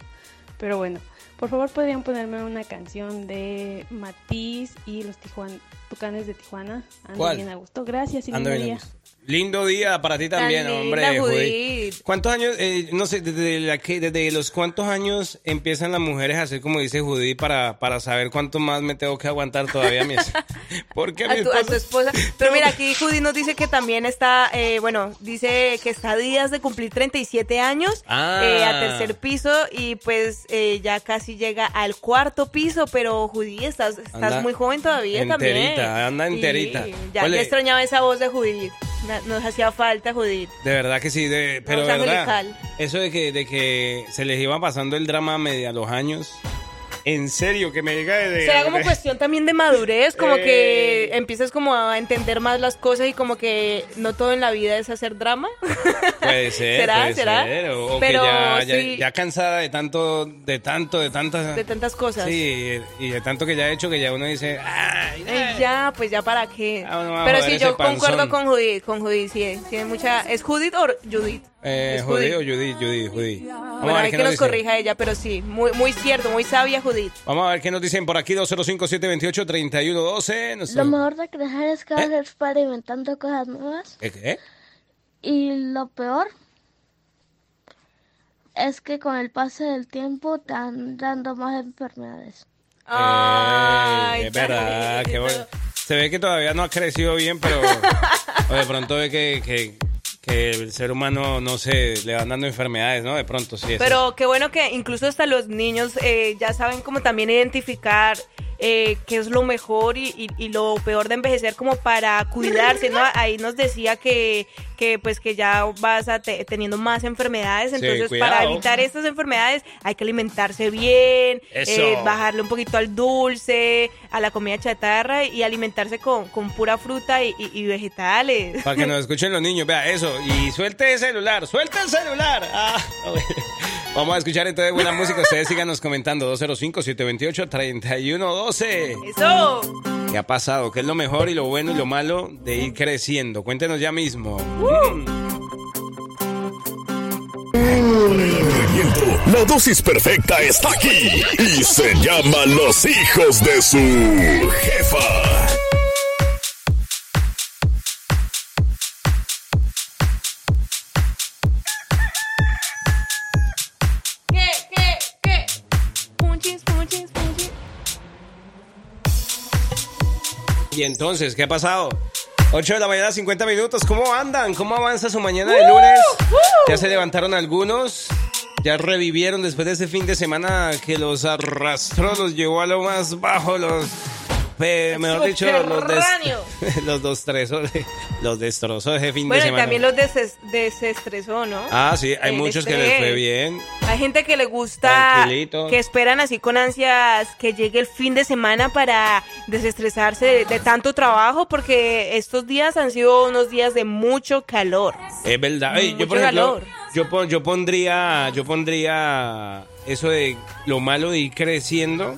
Pero bueno, por favor podrían ponerme una canción de Matiz y los Tijuan Tucanes de Tijuana. Ando ¿Cuál? bien a gusto. Gracias buen bien, día. Lindo día para ti también, Tan hombre. Judith. ¿Cuántos años, eh, no sé, desde, la que, desde los cuántos años empiezan las mujeres a hacer como dice Judy para, para saber cuánto más me tengo que aguantar todavía a mi Porque mi A tu, a tu esposa-. Pero mira, aquí Judy nos dice que también está, eh, bueno, dice que está a días de cumplir 37 años, Ah. eh, a tercer piso y pues eh, ya casi llega al cuarto piso, pero Judy, estás, estás Anda muy joven todavía enterita, también. anda Sí, enterita. ya, ya extrañaba esa voz de Judith. Nos hacía falta Judith. De verdad que sí, de, pero Voz de verdad, angelical. eso de que, de que se les iba pasando el drama a media los años, en serio, que me llega de... Será como cuestión también de madurez, como Eh. que empiezas como a entender más las cosas y como que no todo en la vida es hacer drama. Puede ser, ¿Será? puede ¿Será? ser, O, o Pero que ya, ya, sí. ya cansada de tanto, de tanto, de tantas... de tantas cosas. Sí, y de tanto que ya he hecho que ya uno dice, ay, Eh, ya, pues ya para qué. Ah, no Pero sí, yo concuerdo con Judith, con Judith, sí, tiene mucha... ¿Es Judith o Judith? Eh, Es Judy Judith. o Judy, Judy, Judy. Vamos Bueno, a ver hay qué que nos dice. corrija ella, pero sí, muy, muy cierto, muy sabia Judith. Vamos a ver qué nos dicen por aquí, 205-728-3112. Nos- Lo mejor de crecer es cada ¿Eh? vez experimentando cosas nuevas. ¿Qué, qué? Y lo peor es que con el paso del tiempo te van dando más enfermedades. Ay, Eh, es verdad, que bueno. Se ve que todavía no ha crecido bien, pero o de pronto ve que, que, que el ser humano, no sé, le van dando enfermedades, ¿no? De pronto, sí. Pero qué bueno que incluso hasta los niños eh, ya saben como también identificar eh, qué es lo mejor y, y- y lo peor de envejecer como para cuidarse, ¿no? Ahí nos decía que, que pues que ya vas a te- teniendo más enfermedades, entonces para evitar estas enfermedades hay que alimentarse bien, eh, bajarle un poquito al dulce, a la comida chatarra y alimentarse con, con pura fruta y, y- vegetales. Para que nos escuchen los niños, vea eso. Y suelte el celular, suelta el celular. Ah. Vamos a escuchar entonces buena música. Ustedes síganos comentando. 205-728-3112. Eso. ¿Qué ha pasado? ¿Qué es lo mejor y lo bueno y lo malo de ir creciendo? Cuéntenos ya mismo. La dosis perfecta está aquí y se llama Los hijos de su jefa. Y entonces, ¿qué ha pasado? 8 de la mañana, 50 minutos. ¿Cómo andan? ¿Cómo avanza su mañana de lunes? ¿Ya se levantaron algunos? ¿Ya revivieron después de ese fin de semana que los arrastró, los llevó a lo más bajo, los... pe- mejor dicho, los, des- los destrozó, los destrozó ese fin de Bueno, y semana. también los deses- desestresó, ¿no? Ah, sí, hay El muchos que les fue bien. Hay gente que le gusta, que esperan así con ansias que llegue el fin de semana para desestresarse de, de tanto trabajo, porque estos días han sido unos días de mucho calor. Es verdad. Ey, yo, Mucho por ejemplo, calor. yo, pon- yo pondría, yo pondría eso de lo malo de ir creciendo.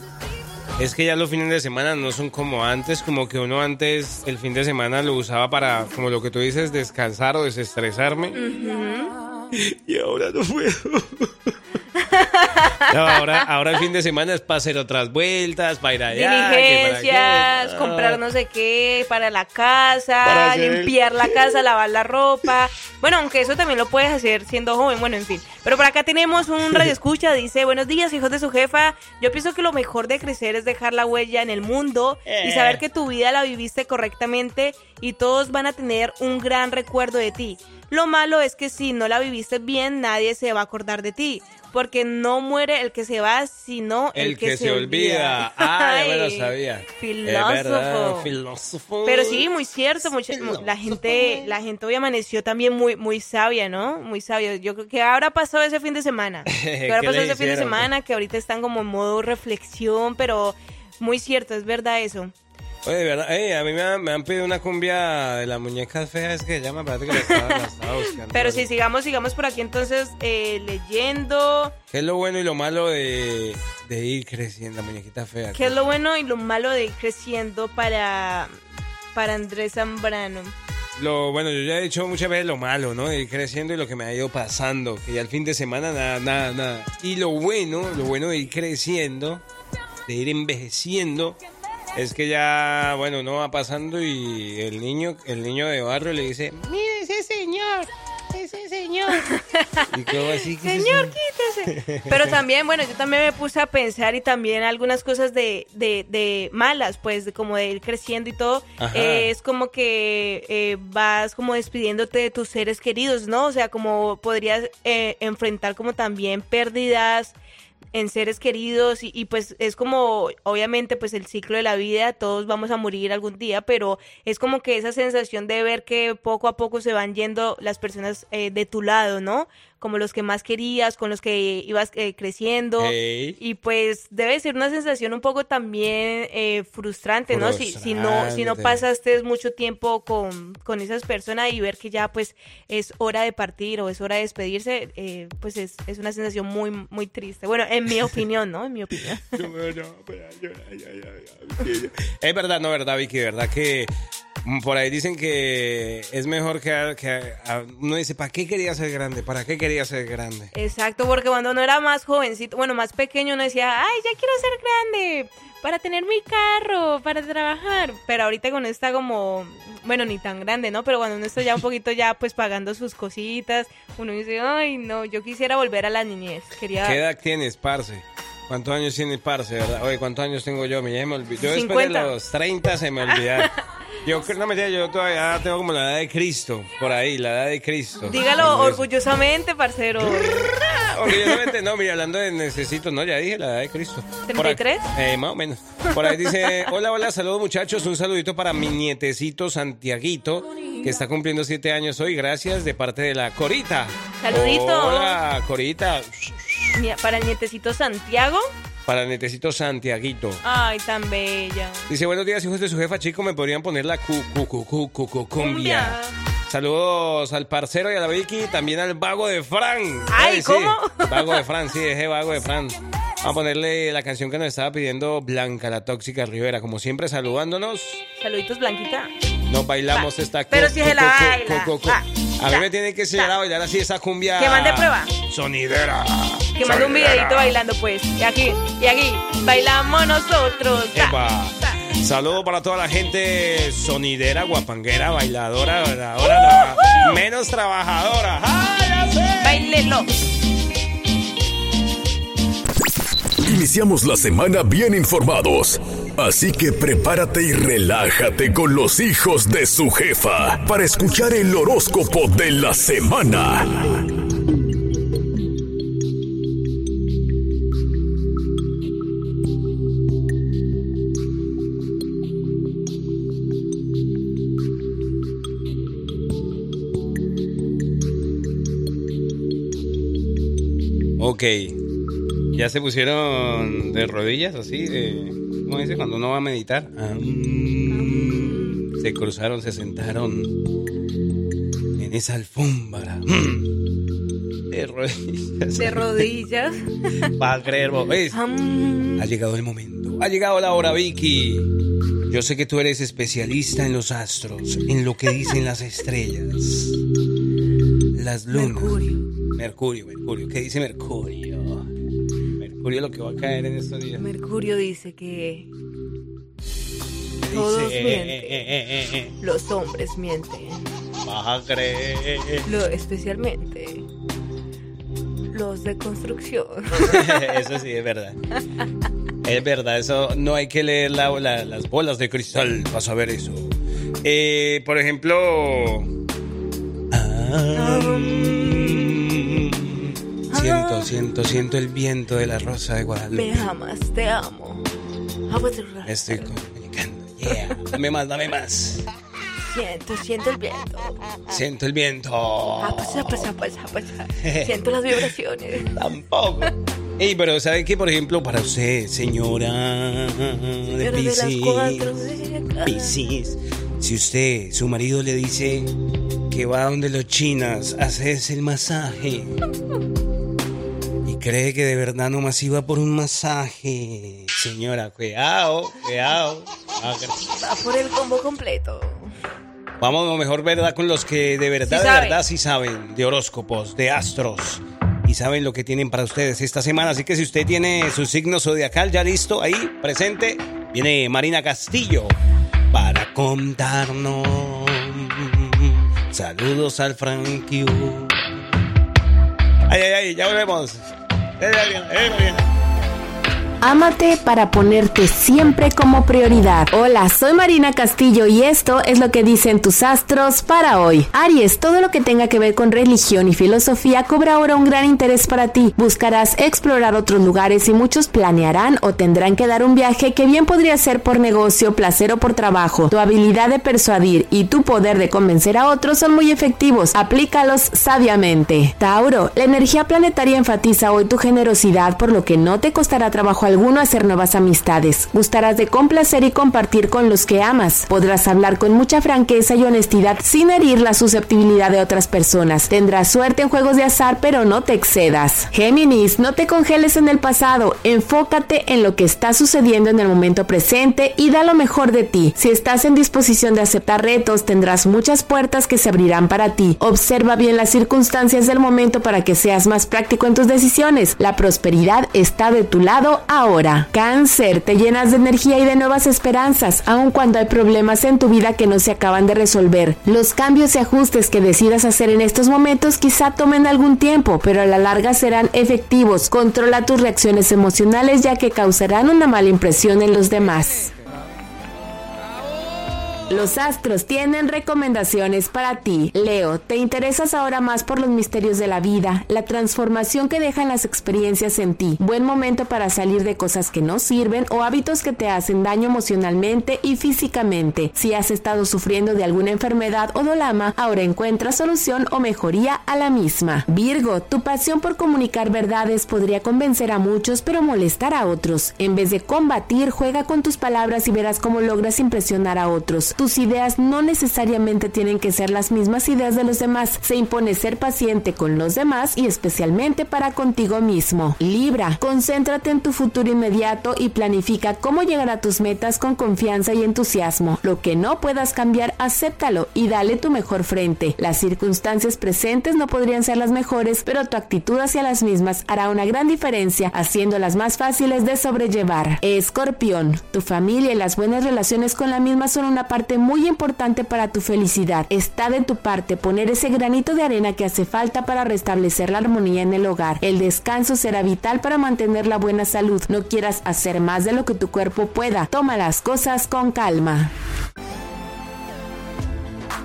Es que ya los fines de semana no son como antes, como que uno antes el fin de semana lo usaba para, como lo que tú dices, descansar o desestresarme. Y ahora no puedo. No, ahora, ahora el fin de semana es para hacer otras vueltas, para ir allá. Diligencias, qué. comprar no sé qué para la casa, Para hacer- limpiar la casa, lavar la ropa. Bueno, aunque eso también lo puedes hacer siendo joven, bueno, en fin. Pero por acá tenemos un radio escucha, dice, buenos días, hijos de su jefa. Yo pienso que lo mejor de crecer es dejar la huella en el mundo y Eh. saber que tu vida la viviste correctamente y todos van a tener un gran recuerdo de ti. Lo malo es que si no la viviste bien, nadie se va a acordar de ti. Porque no muere el que se va, sino el, El que, se olvida. Ah, ya me lo sabía. Es Filósofo. verdad, filósofo. Pero sí, muy cierto, mucha- mu- la gente, la gente hoy amaneció también muy, muy sabia, ¿no? Muy sabia. Yo creo que habrá pasado ese fin de semana. ¿Qué ¿Qué habrá le pasado ese fin de semana? Que ahorita están como en modo reflexión, pero muy cierto, es verdad eso. Oye, de verdad, ey, a mí me han, me han pedido una cumbia de las muñecas feas que llama, parece que la estaba, la estaba buscando. Pero sí, sigamos, sigamos por aquí entonces eh, leyendo. ¿Qué es lo bueno y lo malo de, de ir creciendo, muñequita fea? ¿Qué es lo bueno y lo malo de ir creciendo para, para Andrés Zambrano? Lo, bueno, yo ya he dicho muchas veces lo malo, ¿no? De ir creciendo y lo que me ha ido pasando, que ya el fin de semana nada, nada, nada. Y lo bueno, lo bueno de ir creciendo, de ir envejeciendo, es que ya, bueno, uno va pasando y el niño, el niño de barrio le dice, Mire ese señor, ese señor. y así. ¿qué es Señor, quítese. Pero también, bueno, yo también me puse a pensar y también algunas cosas de, de, de malas, pues, de como de ir creciendo y todo. Eh, es como que eh, vas como despidiéndote de tus seres queridos, ¿no? O sea, como podrías eh, enfrentar como también pérdidas en seres queridos y, y, pues es como obviamente pues el ciclo de la vida todos vamos a morir algún día pero es como que esa sensación de ver que poco a poco se van yendo las personas eh, de tu lado no como los que más querías con los que ibas eh, creciendo. Ey. y pues debe ser una sensación un poco también eh, frustrante no si, si no si no pasaste mucho tiempo con, con esas personas y ver que ya pues es hora de partir o es hora de despedirse eh, pues es, es una sensación muy muy triste. Bueno en mi opinión no en mi opinión. Es verdad, no, verdad, Vicky, verdad que por ahí dicen que es mejor que, que uno dice, ¿para qué quería ser grande? ¿Para qué quería ser grande? Exacto, porque cuando uno era más jovencito, bueno, más pequeño, uno decía, ay, ya quiero ser grande para tener mi carro, para trabajar. Pero ahorita cuando está como, bueno, ni tan grande, ¿no? Pero cuando uno está ya un poquito ya, pues pagando sus cositas, uno dice, ay, no, yo quisiera volver a la niñez. Quería... ¿Qué edad tienes, parce? ¿Cuántos años tienes, parce, verdad? Oye, ¿cuántos años tengo yo? Me ya me olvidé. Yo después 50. de los 30 se me olvidaron. Yo, no me yo todavía tengo como la edad de Cristo, por ahí, la edad de Cristo. Dígalo orgullosamente, parcero. Obviamente no, mira, hablando de necesito, no, ya dije la edad de Cristo. Por ahí- ¿33? eh, más o menos. Por ahí dice, hola, hola, saludos muchachos, un saludito para mi nietecito Santiaguito, que está cumpliendo siete años hoy, gracias, de parte de la Corita. Saludito. Hola, Corita, Mira, Para el nietecito Santiago. para el nietecito Santiaguito. Ay, tan bella. Dice, buenos días, hijos de su jefa, chico, me podrían poner la cu, cu, cu, cu, cu, cu- cumbia. Saludos al parcero y a la Vicky, también al vago de Fran. Ay, sí, ¿cómo? Vago de Fran, sí, ese vago de Fran. Vamos a ponerle la canción que nos estaba pidiendo Blanca, la tóxica Rivera. Como siempre, saludándonos. Saluditos, Blanquita. Nos bailamos esta Pero cu- si se la baila. Ah, A mí me tiene que enseñar a bailar así esa cumbia. Que mande prueba. Sonidera. Que mande un videito bailando, pues. Y aquí, y aquí, bailamos nosotros. Ta, Epa. ta. Saludo para toda la gente sonidera, guapanguera, bailadora, bailadora, traba- menos trabajadora. ¡Ay, ya sé! Bailelo. Iniciamos la semana bien informados. Así que prepárate y relájate con los hijos de su jefa para escuchar el horóscopo de la semana. Ya se pusieron de rodillas así, de, ¿cómo dice? Cuando uno va a meditar. Ah, mm. se cruzaron, se sentaron en esa alfombra. Mm. De rodillas. De rodillas. Va a creer vos. ¿Ves? Am, Ha llegado el momento. Ha llegado la hora, Vicky. Yo sé que tú eres especialista en los astros, en lo que dicen las estrellas, las lunas. Mercurio. Mercurio, Mercurio. ¿Qué dice Mercurio? Mercurio lo que va a caer en estos días. Mercurio dice que todos eh, mienten. eh, eh, eh, eh, los hombres mienten. Vas a creer. Lo, especialmente los de construcción. eso sí, es verdad. Es verdad, eso no hay que leer la- la- las bolas de cristal para saber eso. Por ejemplo. Ah, siento, siento, siento el viento de la rosa de Guadalupe. Me amas, te amo. Me estoy comunicando. Yeah. Dame más, dame más. Siento, siento el viento. Siento el viento. Ah, pasa, pasa, pasa, pasa. Siento las vibraciones. Tampoco. Ey, pero ¿sabe qué? Por ejemplo, para usted, señora de décadas. Piscis, si usted, su marido le dice que va donde los chinas a hacerse el masaje cree que de verdad nomás iba por un masaje, señora, cuidado, cuidado. Ah, Va por el combo completo. Vamos, lo mejor, ¿verdad? Con los que de verdad, Sí de verdad sí saben de horóscopos, de astros. Y saben lo que tienen para ustedes esta semana. Así que si usted tiene su signo zodiacal ya listo, ahí, presente, viene Marina Castillo para contarnos. Saludos al Frankie. Ay, ay, ay, ya volvemos. Eh, bien, eh, bien. Ámate para ponerte siempre como prioridad. Hola, soy Marina Castillo y esto es lo que dicen tus astros para hoy. Aries, todo lo que tenga que ver con religión y filosofía cobra ahora un gran interés para ti. Buscarás explorar otros lugares y muchos planearán o tendrán que dar un viaje que bien podría ser por negocio, placer o por trabajo. Tu habilidad de persuadir y tu poder de convencer a otros son muy efectivos. Aplícalos sabiamente. Tauro, la energía planetaria enfatiza hoy tu generosidad, por lo que no te costará trabajo alguno hacer nuevas amistades. Gustarás de complacer y compartir con los que amas. Podrás hablar con mucha franqueza y honestidad sin herir la susceptibilidad de otras personas. Tendrás suerte en juegos de azar, pero no te excedas. Géminis, no te congeles en el pasado. Enfócate en lo que está sucediendo en el momento presente y da lo mejor de ti. Si estás en disposición de aceptar retos, tendrás muchas puertas que se abrirán para ti. Observa bien las circunstancias del momento para que seas más práctico en tus decisiones. La prosperidad está de tu lado ahora. Cáncer, te llenas de energía y de nuevas esperanzas, aun cuando hay problemas en tu vida que no se acaban de resolver. Los cambios y ajustes que decidas hacer en estos momentos quizá tomen algún tiempo, pero a la larga serán efectivos. Controla tus reacciones emocionales ya que causarán una mala impresión en los demás. Los astros tienen recomendaciones para ti. Leo, te interesas ahora más por los misterios de la vida, la transformación que dejan las experiencias en ti. Buen momento para salir de cosas que no sirven o hábitos que te hacen daño emocionalmente y físicamente. Si has estado sufriendo de alguna enfermedad o dolama, ahora encuentra solución o mejoría a la misma. Virgo, tu pasión por comunicar verdades podría convencer a muchos pero molestar a otros. En vez de combatir, juega con tus palabras y verás cómo logras impresionar a otros. Tus ideas no necesariamente tienen que ser las mismas ideas de los demás. Se impone ser paciente con los demás y especialmente para contigo mismo. Libra, concéntrate en tu futuro inmediato y planifica cómo llegar a tus metas con confianza y entusiasmo. Lo que no puedas cambiar, acéptalo y dale tu mejor frente. Las circunstancias presentes no podrían ser las mejores, pero tu actitud hacia las mismas hará una gran diferencia, haciéndolas más fáciles de sobrellevar. Escorpión, tu familia y las buenas relaciones con la misma son una parte muy importante para tu felicidad. Está de tu parte poner ese granito de arena que hace falta para restablecer la armonía en el hogar. El descanso será vital para mantener la buena salud. No quieras hacer más de lo que tu cuerpo pueda. Toma las cosas con calma.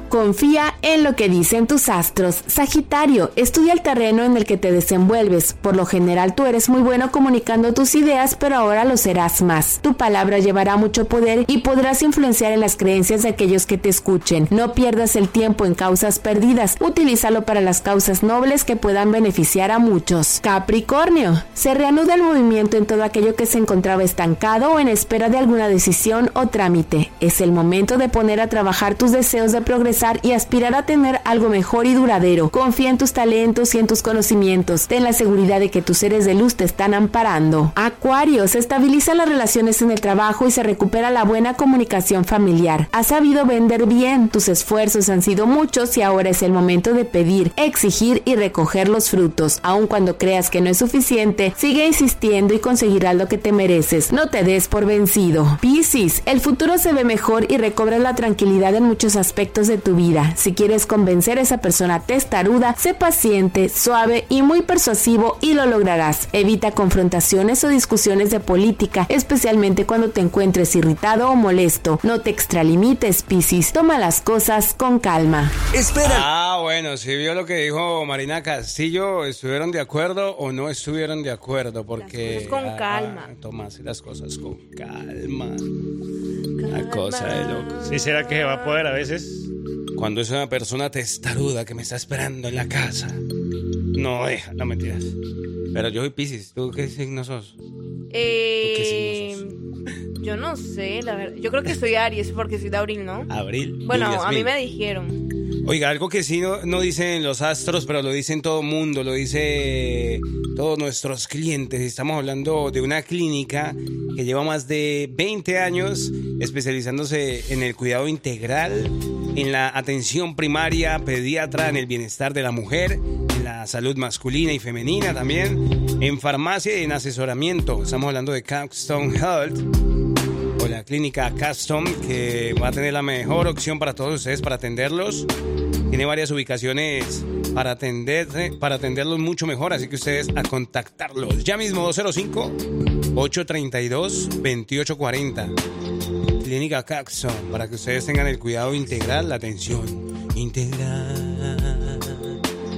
Confía en lo que dicen tus astros. Sagitario, estudia el terreno en el que te desenvuelves. Por lo general tú eres muy bueno comunicando tus ideas, pero ahora lo serás más. Tu palabra llevará mucho poder y podrás influenciar en las creencias de aquellos que te escuchen. No pierdas el tiempo en causas perdidas. Utilízalo para las causas nobles que puedan beneficiar a muchos. Capricornio, se reanuda el movimiento en todo aquello que se encontraba estancado o en espera de alguna decisión o trámite. Es el momento de poner a trabajar tus deseos de progresar y aspirar a tener algo mejor y duradero. Confía en tus talentos y en tus conocimientos. Ten la seguridad de que tus seres de luz te están amparando. Acuario, se estabilizan las relaciones en el trabajo y se recupera la buena comunicación familiar. Has sabido vender bien, tus esfuerzos han sido muchos y ahora es el momento de pedir, exigir y recoger los frutos. Aun cuando creas que no es suficiente, sigue insistiendo y conseguirás lo que te mereces. No te des por vencido. Piscis, el futuro se ve mejor y recobras la tranquilidad en muchos aspectos de tu vida. Si quieres convencer a esa persona testaruda, sé paciente, suave y muy persuasivo y lo lograrás. Evita confrontaciones o discusiones de política, especialmente cuando te encuentres irritado o molesto. No te extralimites, Piscis. Toma las cosas con calma. Espera. Ah, bueno, si vio lo que dijo Marina Castillo, ¿estuvieron de acuerdo o no estuvieron de acuerdo? Porque... con calma. Toma las cosas con calma. La cosa de loco. ¿Sí será que se va a poder a veces? Cuando es una persona testaruda que me está esperando en la casa. No deja, no mentiras. Pero yo soy Pisces. ¿Tú qué signo sos? Eh, ¿Tú qué signo sos? Yo no sé, la verdad. Yo creo que soy Aries porque soy de abril, ¿no? Abril. Bueno, a mí me dijeron. Oiga, algo que sí no, no, dicen los astros, pero lo dicen todo el mundo, lo dice todos nuestros clientes. Estamos hablando de una clínica que lleva más de 20 años especializándose en el cuidado integral, en la atención primaria, pediatra, en el bienestar de la mujer, en la salud masculina y femenina también, en farmacia y en asesoramiento. Estamos hablando de Capstone Health clínica Custom, que va a tener la mejor opción para todos ustedes para atenderlos. Tiene varias ubicaciones para, atender, para atenderlos mucho mejor, así que ustedes a contactarlos. Ya mismo 205-832-2840. Clínica Custom, para que ustedes tengan el cuidado integral, la atención integral.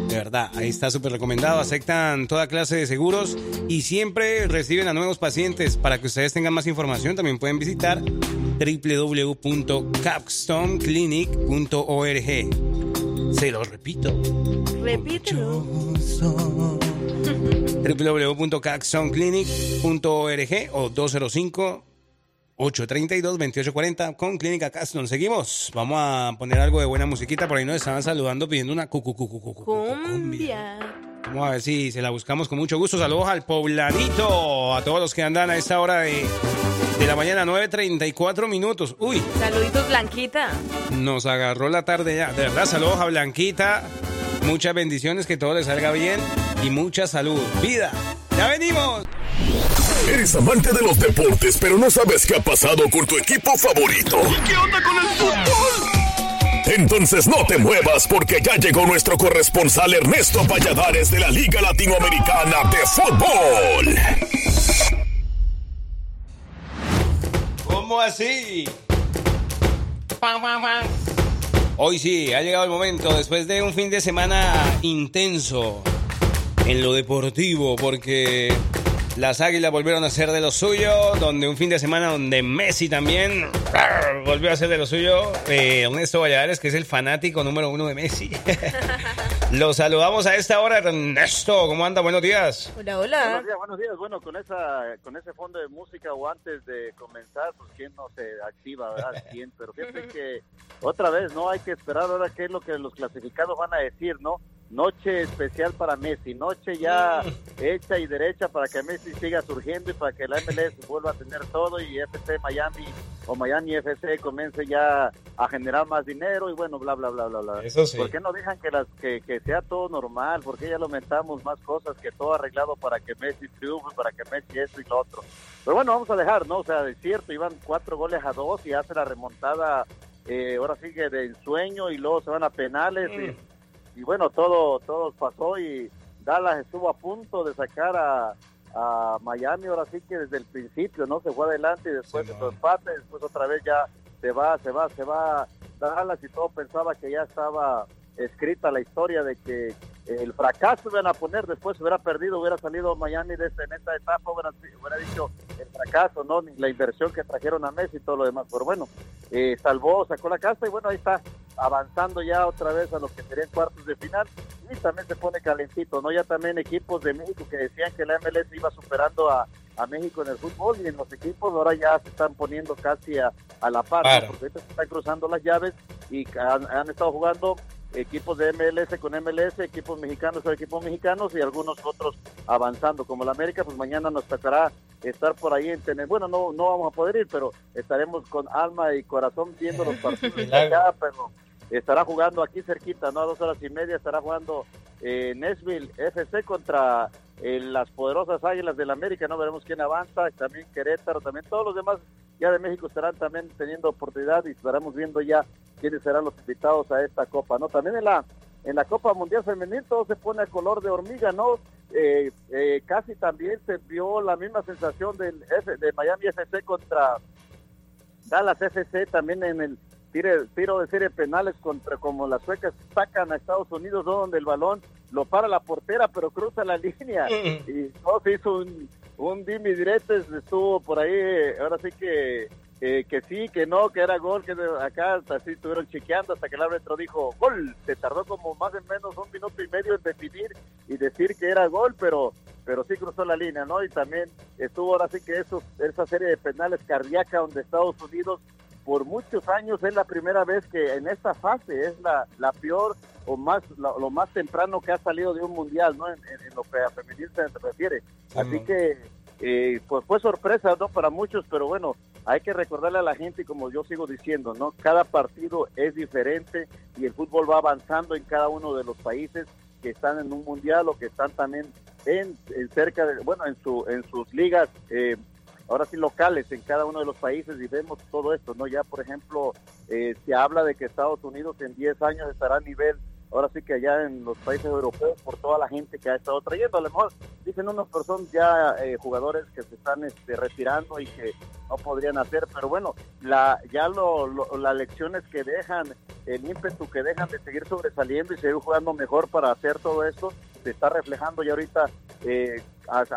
De verdad, ahí está súper recomendado. Aceptan toda clase de seguros y siempre reciben a nuevos pacientes. Para que ustedes tengan más información, también pueden visitar www.capstoneclinic.org. Se lo repito. Repítelo. www.capstoneclinic.org o 205 832-2840 con Clínica Caston. Seguimos. Vamos a poner algo de buena musiquita. Por ahí nos estaban saludando pidiendo una cumbia. Vamos a ver si se la buscamos con mucho gusto. Saludos al poblanito. A todos los que andan a esta hora de, de la mañana, 9.34 minutos. Uy. Saluditos, Blanquita. Nos agarró la tarde ya. De verdad, saludos a Blanquita. Muchas bendiciones, que todo le salga bien y mucha salud. Vida. Ya venimos. Eres amante de los deportes, pero no sabes qué ha pasado con tu equipo favorito. ¿Qué onda con el fútbol? Entonces no te muevas porque ya llegó nuestro corresponsal Ernesto Valladares de la Liga Latinoamericana de Fútbol. ¿Cómo así? Hoy sí, ha llegado el momento, después de un fin de semana intenso en lo deportivo, porque las Águilas volvieron a hacer de lo suyo, donde un fin de semana donde Messi también volvió a hacer de lo suyo. Eh, Ernesto Valladares, que es el fanático número uno de Messi. Lo saludamos a esta hora, Ernesto. ¿Cómo anda? Buenos días. Hola, hola. Buenos días, buenos días. Bueno, con esa, con ese fondo de música o antes de comenzar, pues quién no se activa, ¿verdad? ¿Quién? Pero fíjate que otra vez, ¿no? Hay que esperar ahora qué es lo que los clasificados van a decir, ¿no? Noche especial para Messi, noche ya hecha y derecha para que Messi siga surgiendo y para que la MLS vuelva a tener todo y FC Miami o Miami FC comience ya a generar más dinero y bueno, bla, bla, bla, bla, bla. Eso sí. ¿Por qué no dejan que, las, que, que sea todo normal? ¿Por qué ya lo aumentamos más cosas que todo arreglado para que Messi triunfe, para que Messi esto y lo otro? Pero bueno, vamos a dejar, ¿no? O sea, es cierto, iban cuatro goles a dos y hace la remontada, eh, ahora sí que de ensueño y luego se van a penales y y bueno, todo, todo pasó y Dallas estuvo a punto de sacar a, a Miami, ahora sí que desde el principio, ¿no? Se fue adelante y después de su empate, después otra vez ya se va, se va, se va Dallas y todo pensaba que ya estaba escrita la historia de que el fracaso iban a poner, después hubiera perdido, hubiera salido Miami de en esta etapa, hubiera, hubiera dicho el fracaso, ¿no? Ni la inversión que trajeron a Messi y todo lo demás. Pero bueno, eh, salvó, sacó la casa y bueno, ahí está avanzando ya otra vez a los que serían cuartos de final y también se pone calentito, ¿no? Ya también equipos de México que decían que la MLS iba superando a, a México en el fútbol y en los equipos ahora ya se están poniendo casi a, a la par, porque ahorita se están cruzando las llaves y han, han estado jugando equipos de MLS con MLS, equipos mexicanos con equipos mexicanos y algunos otros avanzando. Como la América, pues mañana nos tocará estar por ahí en tener, bueno, no, no vamos a poder ir, pero estaremos con alma y corazón viendo los partidos de acá, pero estará jugando aquí cerquita, ¿no? A dos horas y media estará jugando eh, Nashville FC contra eh, las poderosas Águilas del América, ¿no? Veremos quién avanza, también Querétaro, también todos los demás ya de México estarán también teniendo oportunidad y estaremos viendo ya quiénes serán los invitados a esta copa, ¿no? También en la en la Copa Mundial Femenil todo se pone a color de hormiga, ¿no? Eh, eh, casi también se vio la misma sensación del de Miami FC contra Dallas FC también en el tiro, tiro de serie penales contra como las suecas sacan a Estados Unidos donde el balón lo para la portera pero cruza la línea y no se hizo un, un dimi diretes estuvo por ahí ahora sí que eh, que sí, que no, que era gol, que acá así estuvieron chequeando hasta que el árbitro dijo gol. Se tardó como más o menos un minuto y medio en definir y decir que era gol, pero pero sí cruzó la línea, ¿no? Y también estuvo ahora sí que eso, esa serie de penales cardíaca donde Estados Unidos por muchos años es la primera vez que en esta fase es la, la peor o más la- lo más temprano que ha salido de un mundial, ¿no? En, en- en lo que a femenil se refiere. Así que eh, pues fue sorpresa, ¿no? Para muchos, pero bueno, hay que recordarle a la gente, como yo sigo diciendo, ¿no? Cada partido es diferente y el fútbol va avanzando en cada uno de los países que están en un mundial o que están también en, en cerca de, bueno, en su en sus ligas, eh, ahora sí locales en cada uno de los países y vemos todo esto, ¿no? Ya, por ejemplo, eh, se habla de que Estados Unidos en 10 años estará a nivel ahora sí que allá en los países europeos por toda la gente que ha estado trayendo. A lo mejor dicen unos pero son ya eh, jugadores que se están este, retirando y que no podrían hacer, pero bueno, la ya lo, las lecciones que dejan, el ímpetu que dejan de seguir sobresaliendo y seguir jugando mejor para hacer todo esto, se está reflejando ya ahorita eh,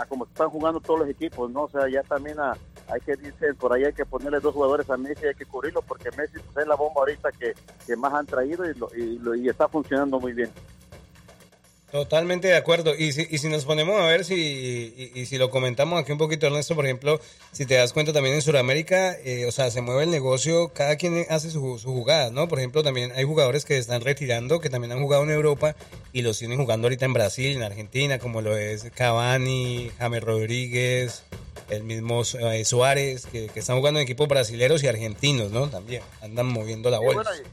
como están jugando todos los equipos, ¿no? O sea, ya también a- hay que dicen por ahí hay que ponerle dos jugadores a Messi, hay que cubrirlo porque Messi pues, es la bomba ahorita que, que más han traído y, lo- y, lo- y está funcionando muy bien. Totalmente de acuerdo. Y si, y si nos ponemos a ver si, y, y si lo comentamos aquí un poquito, Ernesto, por ejemplo, si te das cuenta también en Sudamérica, eh, o sea, se mueve el negocio, cada quien hace su, su jugada, ¿no? Por ejemplo, también hay jugadores que están retirando, que también han jugado en Europa y los tienen jugando ahorita en Brasil, en Argentina, como lo es Cavani, James Rodríguez, el mismo eh, Suárez, que, que están jugando en equipos brasileños y argentinos, ¿no? También andan moviendo la Sí, bola. bueno,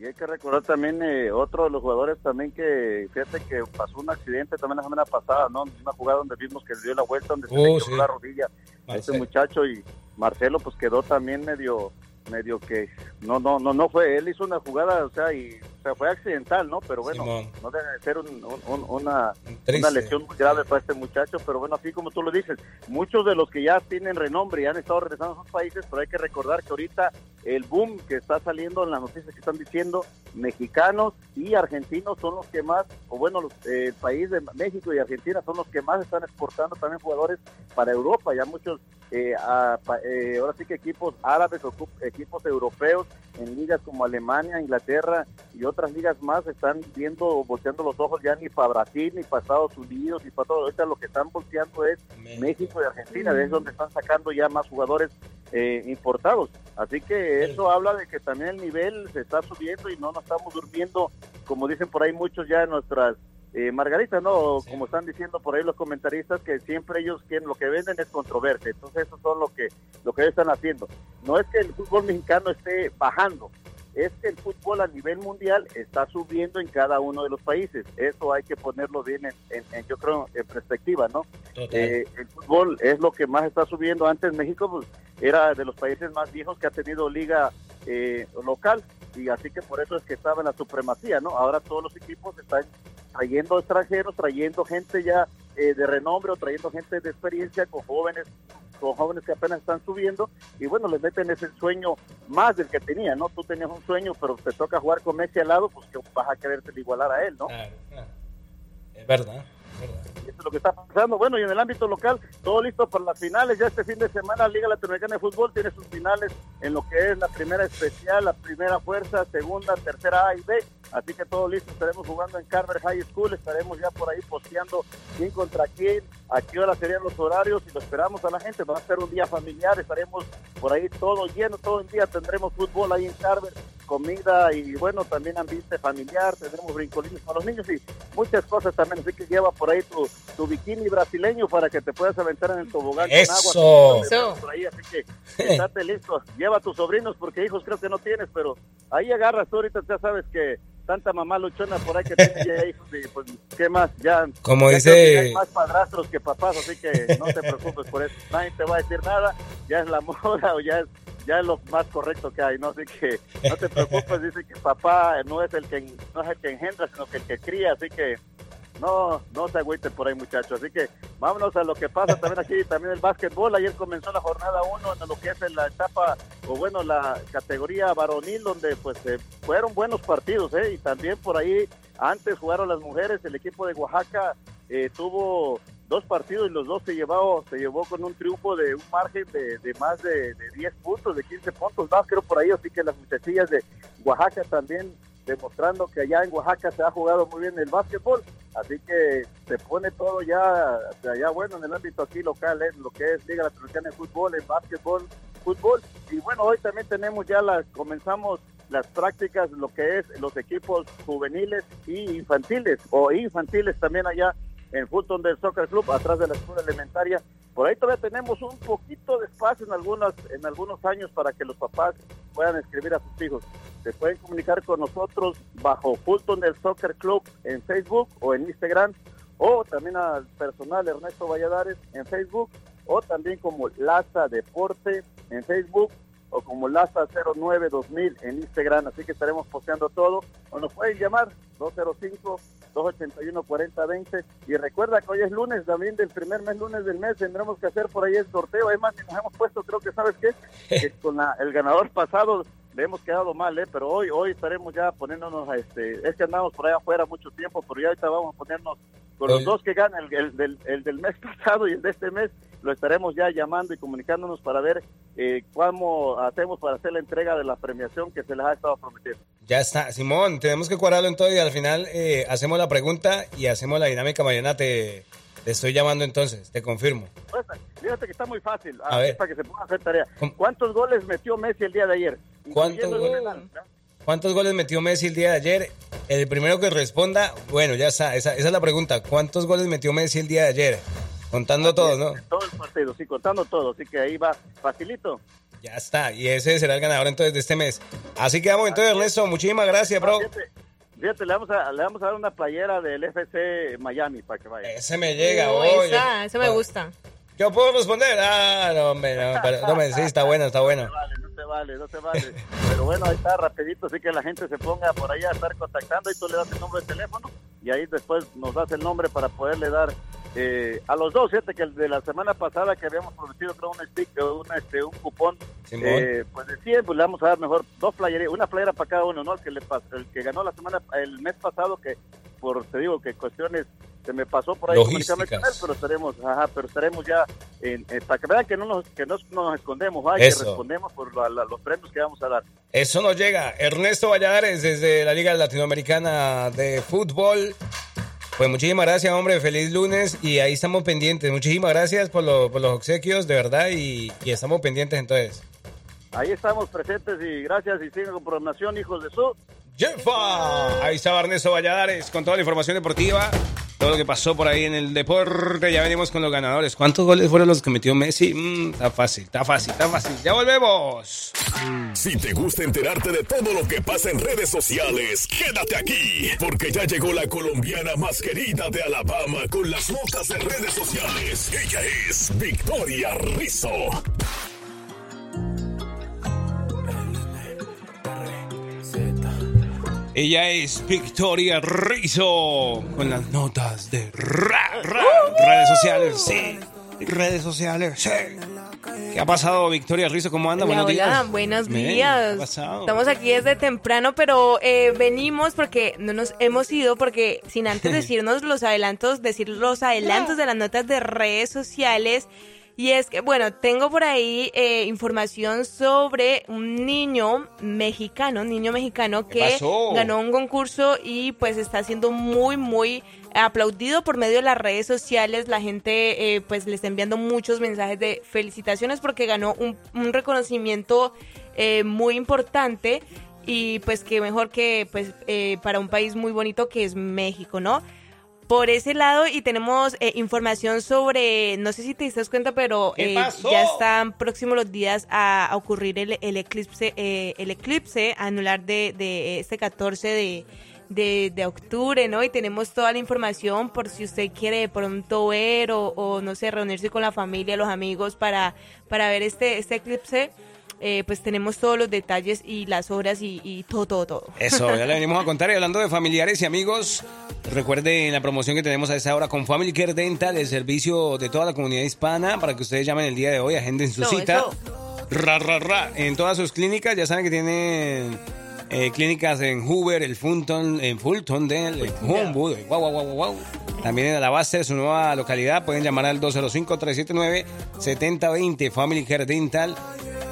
y, hay- que recordar también eh, otro de los jugadores también que, fíjate que pasó un accidente también la semana pasada, ¿no? Una jugada donde vimos que le dio la vuelta, donde se Oh, le quebró sí. la rodilla a ese muchacho y Marcelo pues quedó también medio medio que no no no no fue él hizo una jugada o sea y o sea, fue accidental no pero bueno Simón. no debe de ser un- un- un- una una lesión muy grave para este muchacho pero bueno así como tú lo dices muchos de los que ya tienen renombre y han estado regresando a sus países pero hay que recordar que ahorita el boom que está saliendo en las noticias que están diciendo, mexicanos y argentinos son los que más, o bueno, los, eh, el país de México y Argentina son los que más están exportando también jugadores para Europa. Ya muchos, eh, a- eh, ahora sí que equipos árabes o equipos europeos en ligas como Alemania, Inglaterra y otras ligas más están viendo, volteando los ojos ya ni para Brasil, ni para Estados Unidos, ni para todo. Ahorita lo que están volteando es México y Argentina, es donde están sacando ya más jugadores eh, importados. Así que eso habla de que también el nivel se está subiendo y no nos estamos durmiendo, como dicen por ahí muchos ya en nuestras eh, margaritas, ¿no? Como están diciendo por ahí los comentaristas, que siempre ellos quieren, lo que venden es controversia. Entonces eso son lo que, lo que ellos están haciendo. No es que el fútbol mexicano esté bajando, es que el fútbol a nivel mundial está subiendo en cada uno de los países. Eso hay que ponerlo bien, en, en- en, yo creo, en perspectiva, ¿no? Eh, el fútbol es lo que más está subiendo. Antes México pues, era de los países más viejos que ha tenido liga eh, local y así que por eso es que estaba en la supremacía, ¿no? Ahora todos los equipos están trayendo extranjeros, trayendo gente ya eh, de renombre o trayendo gente de experiencia con jóvenes con jóvenes que apenas están subiendo y bueno, les meten ese sueño más del que tenía, ¿no? Tú tenías un sueño, pero te toca jugar con Messi al lado, pues que vas a quererte igualar a él, ¿no? Es verdad. Eso es lo que está pasando. Bueno, y en el ámbito local, todo listo para las finales. Ya este fin de semana, Liga Latinoamericana de Fútbol tiene sus finales en lo que es la primera especial, la primera fuerza, segunda, tercera A y B. Así que todo listo. Estaremos jugando en Carver High School. Estaremos ya por ahí posteando quién contra quién, a qué hora serían los horarios y lo esperamos a la gente. Va a ser un día familiar. Estaremos por ahí todo lleno, todo el día. Tendremos fútbol ahí en Carver, comida y bueno, también ambiente familiar. Tendremos brincolines para los niños y muchas cosas también. Así que lleva por ahí tu, tu bikini brasileño para que te puedas aventar en el tobogán Eso. con agua. Eso. Por ahí, así que estate listo. Lleva a tus sobrinos porque hijos creo que no tienes, pero ahí agarras tú ahorita, ya sabes que tanta mamá luchona por ahí que tiene ya hijos y pues qué más, ya. Como ya dice- hay más padrastros que papás, así que no te preocupes por eso. Nadie te va a decir nada, ya es la moda o ya es ya es lo más correcto que hay, ¿no? Así que no te preocupes, dice que papá no es el que no es el que engendra, sino que el que cría, así que no, no se agüiten por ahí, muchachos. Así que vámonos a lo que pasa también aquí, también el básquetbol. Ayer comenzó la jornada 1 en lo que es en la etapa, o bueno, la categoría varonil, donde pues eh, fueron buenos partidos, ¿eh? Y también por ahí, antes jugaron las mujeres, el equipo de Oaxaca eh, tuvo dos partidos y los dos se llevó, se llevó con un triunfo de un margen de, de más de, de 10 puntos, de 15 puntos más, creo por ahí, así que las muchachillas de Oaxaca también demostrando que allá en Oaxaca se ha jugado muy bien el básquetbol, así que se pone todo ya, allá bueno en el ámbito aquí local, en lo que es Liga Latinoamericana de Fútbol, en básquetbol, fútbol, y bueno, hoy también tenemos ya las, comenzamos las prácticas, lo que es los equipos juveniles y infantiles, o infantiles también allá en Fulton del Soccer Club, atrás de la escuela elementaria. Por ahí todavía tenemos un poquito de espacio en algunas, en algunos años para que los papás puedan escribir a sus hijos. Se pueden comunicar con nosotros bajo Fulton del Soccer Club en Facebook o en Instagram, o también al personal Ernesto Valladares en Facebook, o también como Laza Deporte en Facebook, o como Laza 09 2000 en Instagram, así que estaremos posteando todo, o nos pueden llamar 205 281 4020 y recuerda que hoy es lunes también del primer mes lunes del mes. Tendremos que hacer por ahí el sorteo. Además nos hemos puesto creo que sabes qué que con la- el ganador pasado le hemos quedado mal eh pero hoy hoy estaremos ya poniéndonos a este es que andamos por allá afuera mucho tiempo pero ya ahorita vamos a ponernos con los dos que ganan el, el del, el del mes pasado y el de este mes. Lo estaremos ya llamando y comunicándonos para ver eh, cómo hacemos para hacer la entrega de la premiación que se les ha estado prometiendo Ya está, Simón, tenemos que cuadrarlo en todo y al final eh, hacemos la pregunta y hacemos la dinámica. Mañana te, te estoy llamando entonces, te confirmo. Pues, fíjate que está muy fácil, A ah, ver. para que se ponga a hacer tarea. ¿Cuántos goles metió Messi el día de ayer? ¿Cuántos goles? penal, ¿no? ¿Cuántos goles metió Messi el día de ayer? El primero que responda, bueno, ya está, esa, esa es la pregunta. ¿Cuántos goles metió Messi el día de ayer? Contando todos, ¿no? Todo el partido, sí, contando todo, así que ahí va facilito. Ya está, y ese será el ganador entonces de este mes. Así que vamos entonces, Ernesto, muchísimas gracias, bro. Fíjate, le, vamos a, le vamos a dar una playera del FC Miami para que vaya. Ese me llega, Uh, oye. esa, esa me gusta. ¿Yo puedo responder? Ah, no, hombre, no, pero, no, hombre, sí, está bueno, está bueno. No te vale, no te vale. Pero bueno, ahí está rapidito, así que la gente se ponga por ahí a estar contactando y tú le das el número de teléfono y ahí después nos das el nombre para poderle dar eh, a los dos, fíjate que el de la semana pasada que habíamos prometido creo un stick, un, este, un cupón, eh, pues de 100, pues le vamos a dar mejor dos playeras, una playera para cada uno, ¿no? El que, le, el que ganó la semana, el mes pasado, que por, te digo, que cuestiones se me pasó por ahí pero estaremos, ajá, pero estaremos ya en, eh, para que vean que no nos, que no nos escondemos, ay, que respondemos por los premios que vamos a dar. Eso nos llega. Ernesto Valladares desde la Liga Latinoamericana de Fútbol. Pues muchísimas gracias, hombre. Feliz lunes y ahí estamos pendientes. Muchísimas gracias por, por los obsequios, de verdad, y, y, estamos pendientes entonces. Ahí estamos presentes y gracias y sigan con programación, hijos de su. ¡Jefa! Ahí está Ernesto Valladares con toda la información deportiva todo lo que pasó por ahí en el deporte. Ya venimos con los ganadores. ¿Cuántos goles fueron los que metió Messi? Mm, está fácil, está fácil, está fácil. Ya volvemos. Si te gusta enterarte de todo lo que pasa en redes sociales, quédate aquí, porque ya llegó la colombiana más querida de Alabama con las notas de redes sociales. Ella es Victoria Rizzo. Ella es Victoria Rizzo con las notas de redes sociales, sí, redes sociales, sí. ¿Qué ha pasado, Victoria Rizzo? ¿Cómo anda? buenos días. buenos días. Estamos aquí desde temprano, pero eh, venimos porque no nos hemos ido, porque sin antes decirnos los adelantos, decir los adelantos de las notas de redes sociales. Y es que, bueno, tengo por ahí eh, información sobre un niño mexicano, un niño mexicano que ganó un concurso y pues está siendo muy, muy aplaudido por medio de las redes sociales. La gente eh, pues le está enviando muchos mensajes de felicitaciones porque ganó un, reconocimiento eh, muy importante y pues que mejor que pues para un país muy bonito que es México, ¿no? Por ese lado y tenemos eh, información sobre, no sé si te diste cuenta, pero eh, ya están próximos los días a, ocurrir el, eclipse, eh, el eclipse anular de, de este 14 de, de, octubre, ¿no? Y tenemos toda la información por si usted quiere de pronto ver o, o no sé, reunirse con la familia, los amigos para, para ver este, este eclipse. Eh, pues tenemos todos los detalles y las horas y, todo, todo, todo. Eso, ya le venimos a contar. Y hablando de familiares y amigos, recuerden la promoción que tenemos a esta hora con Family Care Dental, el servicio de toda la comunidad hispana, para que ustedes llamen el día de hoy, agenden su cita. Ra, ra, ra. En todas sus clínicas, ya saben que tienen eh, clínicas en Hoover, el Fulton, en Fulton, Del, en Homewood, wow, wow, wow, wow. También en Alabaster, su nueva localidad, pueden llamar al 205-379-7020, Family Care Dental.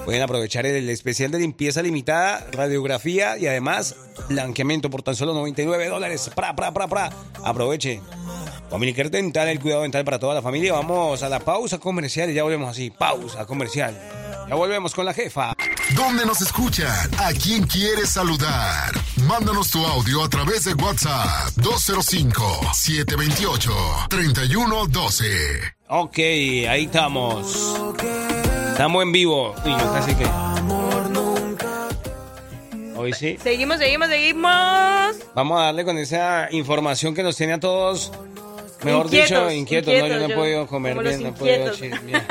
Pueden aprovechar el especial de limpieza limitada, radiografía y además blanqueamiento por tan solo 99 dólares. Pra, pra, pra, pra. Aproveche. Care Dental, el cuidado dental para toda la familia. Vamos a la pausa comercial y ya volvemos así. Pausa comercial. Ya volvemos con la jefa. ¿Dónde nos escuchan? ¿A quién quieres saludar? Mándanos tu audio a través de WhatsApp 205-728-3112. Ok, ahí estamos. Estamos en vivo. Uy, no, casi que. Hoy sí. Seguimos, seguimos, seguimos. Vamos a darle con esa información que nos tiene a todos, mejor dicho, inquietos. no, yo no he podido comer bien, no he podido bien.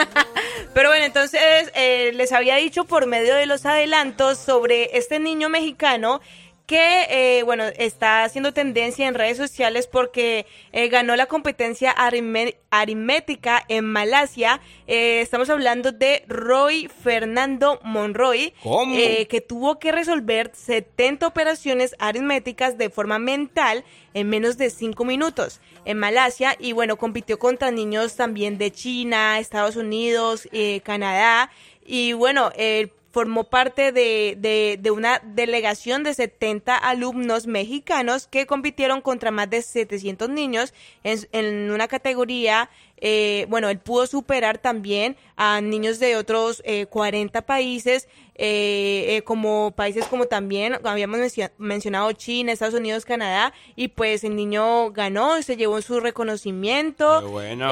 Pero bueno, entonces eh, les había dicho por medio de los adelantos sobre este niño mexicano que, eh, bueno, está haciendo tendencia en redes sociales porque eh, ganó la competencia aritmética en Malasia. Eh, estamos hablando de Roy Fernando Monroy, que tuvo que resolver 70 operaciones aritméticas de forma mental en menos de 5 minutos en Malasia y, bueno, compitió contra niños también de China, Estados Unidos, Canadá. Y bueno, el formó parte de, de, una delegación de 70 alumnos mexicanos que compitieron contra más de 700 niños en, en una categoría eh, bueno, él pudo superar también a niños de otros 40 eh, países, eh, como países como también habíamos mencionado China, Estados Unidos, Canadá, y pues el niño ganó, se llevó su reconocimiento. bueno.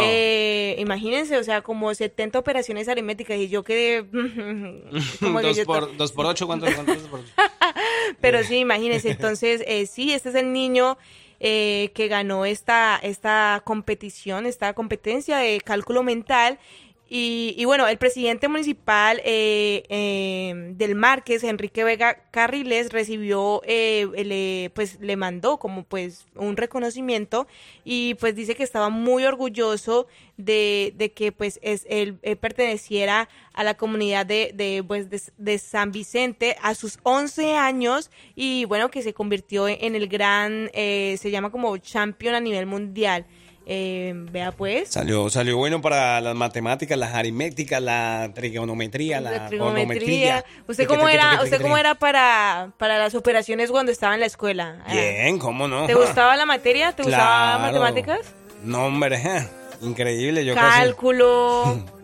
imagínense, o sea, como 70 operaciones aritméticas y yo quedé... dos, por, dos por ocho, ¿cuántos? cuántos por Pero sí, imagínense, entonces, sí, este es el niño... Eh, que ganó esta, esta competición, esta competencia de cálculo mental Y, bueno, el presidente municipal eh, eh, del Márquez, Enrique Vega Carriles, recibió, eh, le, pues le mandó como pues un reconocimiento y pues dice que estaba muy orgulloso de, de que pues es, él, perteneciera a la comunidad de, de, pues, de, San Vicente a sus 11 años y bueno, que se convirtió en el gran, se llama como champion a nivel mundial. Eh, vea pues. Salió, salió bueno para las matemáticas, las aritméticas, la trigonometría, la, trigonometría. ¿Usted cómo era, usted cómo era para, para las operaciones cuando estaba en la escuela? Ah. Bien, ¿cómo no? ¿Te gustaba la materia? ¿Te gustaba matemáticas? No, hombre, increíble. Yo Cálculo.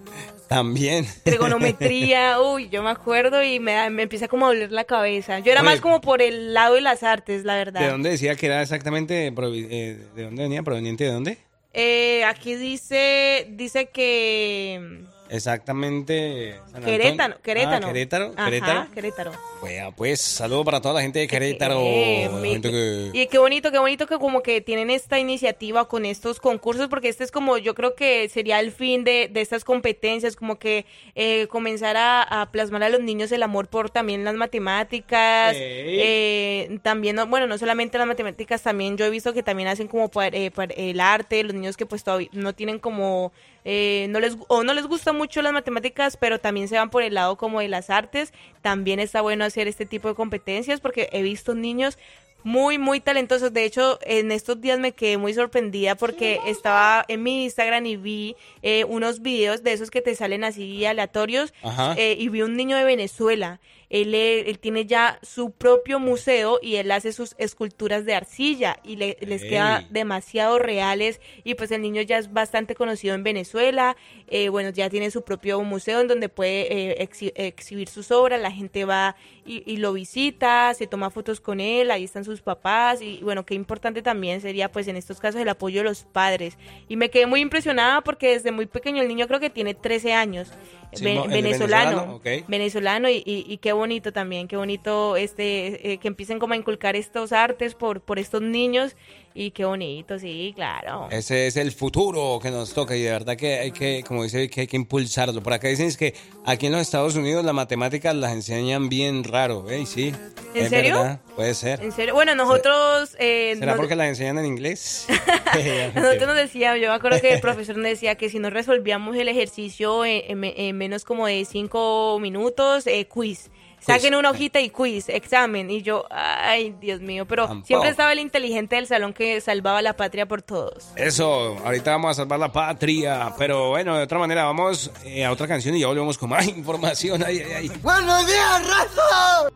También. Trigonometría, uy, yo me acuerdo y me, me empieza como a doler la cabeza. Yo era más como por el lado de las artes, la verdad. ¿De dónde decía que era exactamente, eh, de dónde venía, proveniente de dónde? Eh, aquí dice, dice que Exactamente. Querétaro, Querétaro. Ah, Querétaro, Querétaro. Querétaro. Bueno, pues saludo para toda la gente de Querétaro. Y qué bonito, qué bonito que como que tienen esta iniciativa con estos concursos, porque este es como, yo creo que sería el fin de, de estas competencias, como que eh, comenzar a, plasmar a los niños el amor por también las matemáticas, eh, también, bueno, no solamente las matemáticas, también yo he visto que también hacen como para, eh, el arte, los niños que pues todavía no tienen como eh, no les o no les gustan mucho las matemáticas, pero también se van por el lado como de las artes, también está bueno hacer este tipo de competencias porque he visto niños muy, muy talentosos. De hecho, en estos días me quedé muy sorprendida porque estaba en mi Instagram y vi eh, unos videos de esos que te salen así aleatorios eh, y vi un niño de Venezuela él, tiene ya su propio museo y él hace sus esculturas de arcilla y les queda demasiado reales y pues el niño ya es bastante conocido en Venezuela, eh, bueno, ya tiene su propio museo en donde puede eh, exhibir sus obras, la gente va y, lo visita, se toma fotos con él, ahí están sus papás y bueno, qué importante también sería pues en estos casos el apoyo de los padres. Y me quedé muy impresionada porque desde muy pequeño el niño creo que tiene 13 años venezolano, venezolano, y, y, qué bonito también, qué bonito este eh, que empiecen como a inculcar estos artes por, por estos niños y qué bonito, sí, claro. Ese es el futuro que nos toca y de verdad que hay que, como dice, que hay que impulsarlo. Por acá dicen es que aquí en los Estados Unidos las matemáticas las enseñan bien raro, ¿eh? Sí. ¿En serio? Puede ser. ¿En serio? Bueno, nosotros... Eh, ¿Será porque las enseñan en inglés? nosotros nos decía, yo me acuerdo que el profesor nos decía que si no resolvíamos el ejercicio en, menos como de cinco minutos, eh, quiz. Saquen una hojita y quiz, examen. Y yo, ay, Dios mío. Pero siempre estaba el inteligente del salón que salvaba la patria por todos. Eso, ahorita vamos a salvar la patria. Pero bueno, de otra manera, vamos eh, a otra canción y ya volvemos con más información. Ay, ay, ay. ¡Buenos días, raza!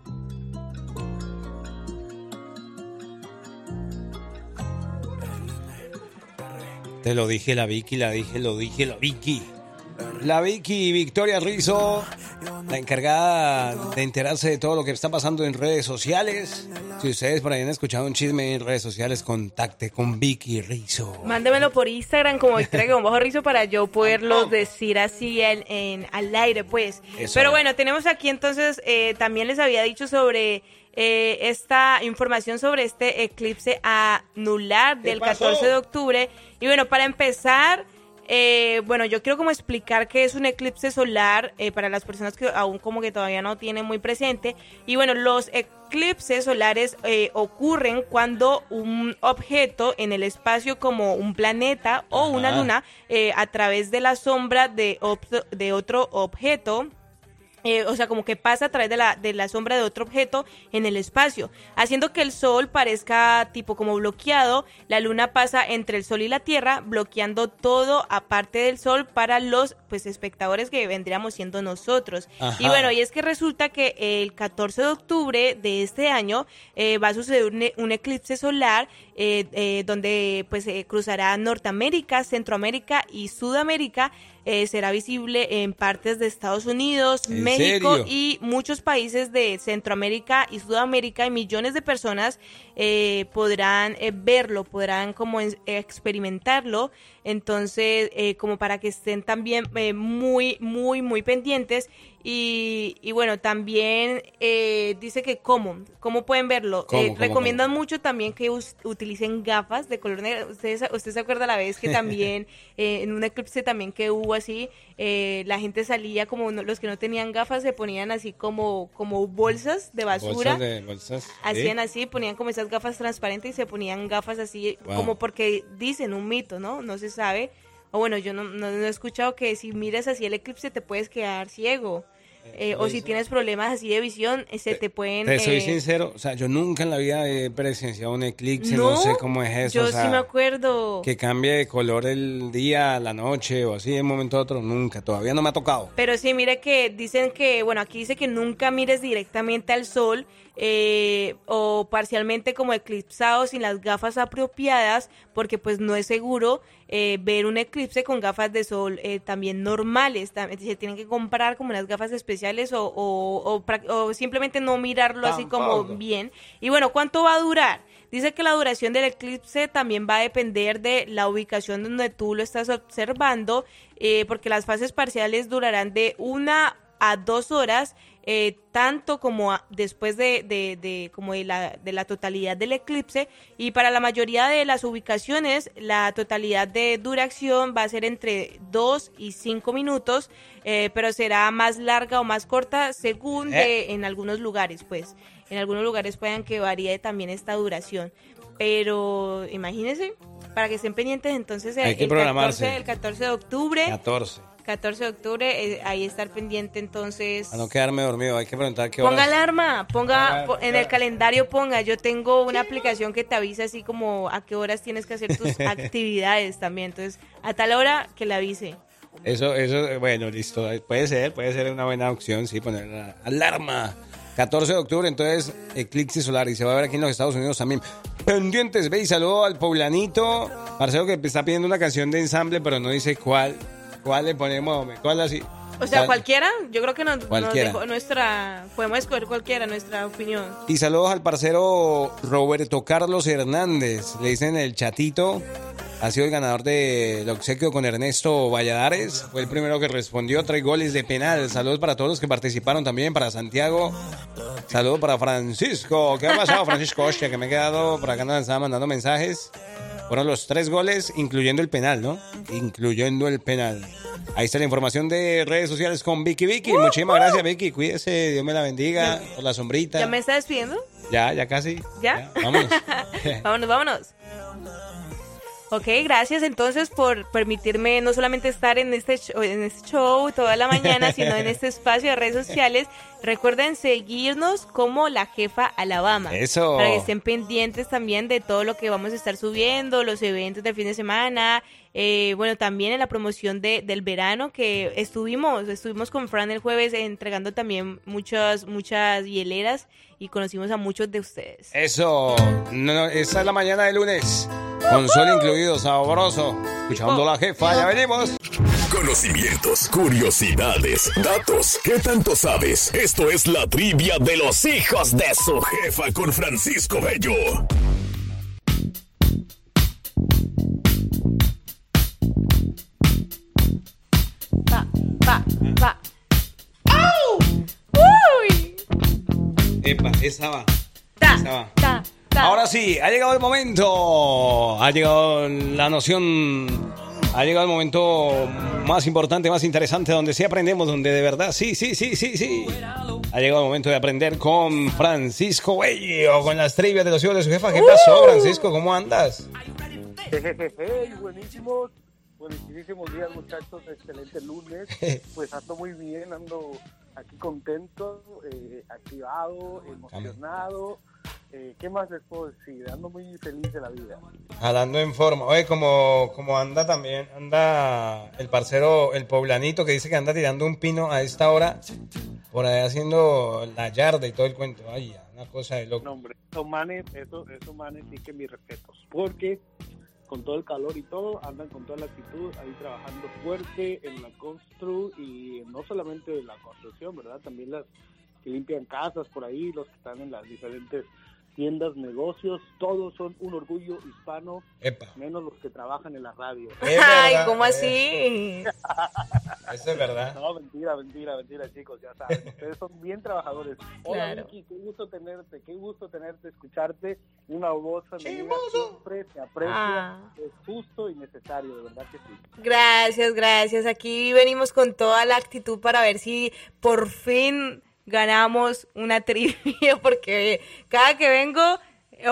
Te lo dije la Vicky, la dije, lo dije la Vicky. La Vicky Victoria Rizzo, la encargada de enterarse de todo lo que está pasando en redes sociales. Si ustedes por ahí han escuchado un chisme en redes sociales, contacte con Vicky Rizzo. Mándemelo por Instagram como Victoria bajo Rizzo para yo poderlo decir así en, al aire, pues. Pero bueno, tenemos aquí entonces, eh, también les había dicho sobre eh, esta información sobre este eclipse anular del 14 de octubre. Y bueno, para empezar... Eh, bueno, yo quiero como explicar qué es un eclipse solar eh, para las personas que aún como que todavía no tienen muy presente. Y bueno, los eclipses solares eh, ocurren cuando un objeto en el espacio como un planeta o una luna a través de la sombra de, de otro objeto eh, o sea, como que pasa a través de la, de la sombra de otro objeto en el espacio, haciendo que el Sol parezca tipo como bloqueado, la Luna pasa entre el Sol y la Tierra, bloqueando todo aparte del Sol para los pues espectadores que vendríamos siendo nosotros. Y bueno, y es que resulta que el 14 de octubre de este año eh, va a suceder un, eclipse solar eh, donde pues cruzará Norteamérica, Centroamérica y Sudamérica eh, será visible en partes de Estados Unidos, México y muchos países de Centroamérica y Sudamérica y millones de personas eh, podrán eh, verlo, podrán como experimentarlo Entonces, eh, como para que estén también eh, muy, muy, muy pendientes. Y, y bueno, también eh, dice que cómo, cómo pueden verlo. ¿Cómo, Eh, cómo, recomiendan mucho también que utilicen gafas de color negro. ¿Usted, se- usted se acuerda la vez que también eh, en un eclipse también que hubo así, eh, la gente salía como no- los que no tenían gafas se ponían así como, como bolsas de basura. Bolsas de bolsas. Hacían así, ponían como esas gafas transparentes y se ponían gafas así, Wow. como porque dicen un mito, ¿no? No se sabe. O bueno, yo no, no- no he escuchado que si miras así el eclipse te puedes quedar ciego. Eh, o si tienes problemas así de visión, eh, se te pueden... Te soy eh, sincero, o sea, yo nunca en la vida he presenciado un eclipse, no, No, sé cómo es eso. Yo o sea, sí me acuerdo. Que cambie de color el día, la noche o así de un momento a otro, nunca, todavía no me ha tocado. Pero sí, mire que dicen que, bueno, aquí dice que nunca mires directamente al sol eh, o parcialmente como eclipsado sin las gafas apropiadas, porque pues no es seguro eh, ver un eclipse con gafas de sol eh, también normales. Tam- Se tienen que comprar como unas gafas especiales o, o- o prac- o simplemente no mirarlo así como bien. Y bueno, ¿cuánto va a durar? Dice que la duración del eclipse también va a depender de la ubicación donde tú lo estás observando, eh, porque las fases parciales durarán de una a dos horas, eh, tanto como a- después de, de- de- como de la, de la totalidad del eclipse. Y para la mayoría de las ubicaciones, la totalidad de duración va a ser entre dos y cinco minutos, eh, pero será más larga o más corta según de- en algunos lugares, pues. En algunos lugares puedan que varíe también esta duración. Pero imagínense, para que estén pendientes, entonces Hay el, que el programarse. 14, el 14 de octubre, 14. 14 de octubre, eh, ahí estar pendiente entonces. A no quedarme dormido, hay que preguntar qué Ponga horas. alarma, ponga Ponga- po- en el calendario ponga, yo tengo una aplicación que te avisa así como a qué horas tienes que hacer tus actividades también, entonces a tal hora que le avise. Eso, eso, bueno, listo. Puede ser, puede ser una buena opción, sí, poner la alarma. 14 de octubre, entonces, eclipse solar. Y se va a ver aquí en los Estados Unidos también. Pendientes, ve y saludo al poblanito. Marcelo que está pidiendo una canción de ensamble, pero no dice cuál. ¿Cuál le ponemos? ¿Cuál así? O sea, ¿Cuál? cualquiera, yo creo que nos, nos Cualquiera. dejó nuestra, podemos escoger cualquiera, nuestra opinión. Y saludos al parcero Roberto Carlos Hernández. Le dicen el chatito. Ha sido el ganador del obsequio con Ernesto Valladares. Fue el primero que respondió. Tres goles de penal. Saludos para todos los que participaron también. Para Santiago. Saludos para Francisco. ¿Qué ha pasado, Francisco? Hostia, que me he quedado por acá. Nos estaba mandando mensajes. Fueron los tres goles, incluyendo el penal, ¿no? Incluyendo el penal. Ahí está la información de redes sociales con Vicky Vicky. Muchísimas gracias, Vicky. Cuídese. Dios me la bendiga. Por la sombrita. ¿Ya me está despidiendo? Ya, ya casi. ¿Ya? vámonos. vámonos, vámonos. Ok, gracias entonces por permitirme no solamente estar en este show, en este show toda la mañana, sino en este espacio de redes sociales. Recuerden seguirnos como la jefa Alabama. Eso. Para que estén pendientes también de todo lo que vamos a estar subiendo, los eventos del fin de semana. Eh, bueno, también en la promoción de, del verano que estuvimos, estuvimos con Fran el jueves entregando también muchas, muchas hieleras y conocimos a muchos de ustedes. Eso. No, no, esa es la mañana de lunes. Con sol incluido, sabroso. Escuchando la jefa, ya venimos. Conocimientos, curiosidades, datos. ¿Qué tanto sabes? Esto es la trivia de los hijos de su jefa con Francisco Bello. Pa, pa, pa. ¡Au! ¡Uy! Epa, esa va. Ta, Esa va. ta, ta. Ahora sí, ha llegado el momento. Ha llegado la noción. Ha llegado el momento más importante, más interesante, donde sí aprendemos, donde de verdad, sí, sí, sí, sí, sí. Ha llegado el momento de aprender con Francisco Bello, con las trivias de los hijos de su jefa. ¿Qué pasó, Francisco? ¿Cómo andas? Jejeje, buenísimos, días muchachos, excelente lunes, pues ando muy bien, ando aquí contento, eh, activado, emocionado, eh, ¿qué más les puedo decir? Ando muy feliz de la vida. Jalando en forma. Oye, como, como anda también, anda el parcero, el poblanito, que dice que anda tirando un pino a esta hora, por ahí haciendo la yarda y todo el cuento. Ay, una cosa de loco. No, hombre, esos manes, eso, esos manes sí que mis respetos, porque con todo el calor y todo, andan con toda la actitud ahí trabajando fuerte en la constru y no solamente la construcción, ¿verdad? También las que limpian casas por ahí, los que están en las diferentes tiendas, negocios, todos son un orgullo hispano, Epa. menos los que trabajan en la radio. Ay, ¿cómo así? Eso es verdad. No, mentira, mentira, mentira, chicos, ya saben, ustedes son bien trabajadores. Hola, Claro. Vicky, qué gusto tenerte, qué gusto tenerte, escucharte, una voz femenina siempre se aprecia, Ah. es justo y necesario, de verdad que sí. Gracias, gracias. Aquí venimos con toda la actitud para ver si por fin ganamos una trivia, porque cada que vengo o,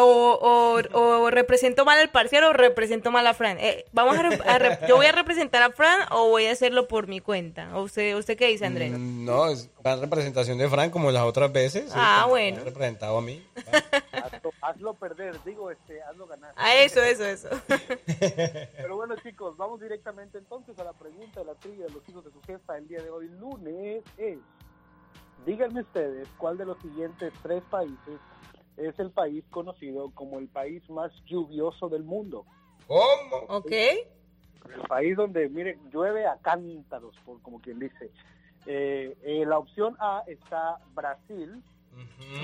o- o represento mal al parcial o represento mal a Fran. Eh, vamos a, re- a re- yo voy a representar a Fran o voy a hacerlo por mi cuenta. ¿O usted, usted qué dice, Andrés? Mm, No, es en representación de Frank como las otras veces. Ah, bueno. me ha representado a mí. Hazlo, hazlo perder, digo, este, hazlo ganar. Ah, eso, eso, eso. Pero bueno, chicos, vamos directamente entonces a la pregunta de la trivia de los hijos de su jefa el día de hoy, lunes, es, díganme ustedes, ¿cuál de los siguientes tres países es el país conocido como el país más lluvioso del mundo? ¿Cómo? Ok. El país donde, miren, llueve a cántaros, por, como quien dice. Eh, en la opción A está Brasil,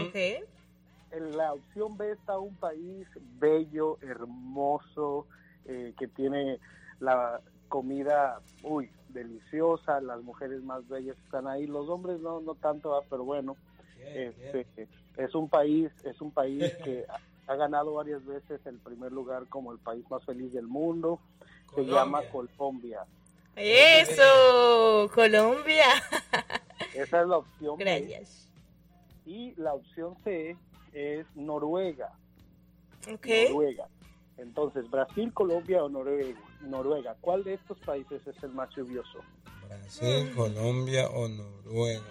Ok. en la opción B está un país bello, hermoso, eh, que tiene la comida, uy, deliciosa, las mujeres más bellas están ahí, los hombres no, no tanto, ah, pero bueno, este, es un país, es un país que ha, ha ganado varias veces el primer lugar como el país más feliz del mundo, se llama Colombia. Eso, Colombia. Esa es la opción B. Gracias. Y la opción C es Noruega. Ok. Noruega. Entonces, Brasil, Colombia o Noruega. Noruega. ¿Cuál de estos países es el más lluvioso? Brasil, Colombia o Noruega.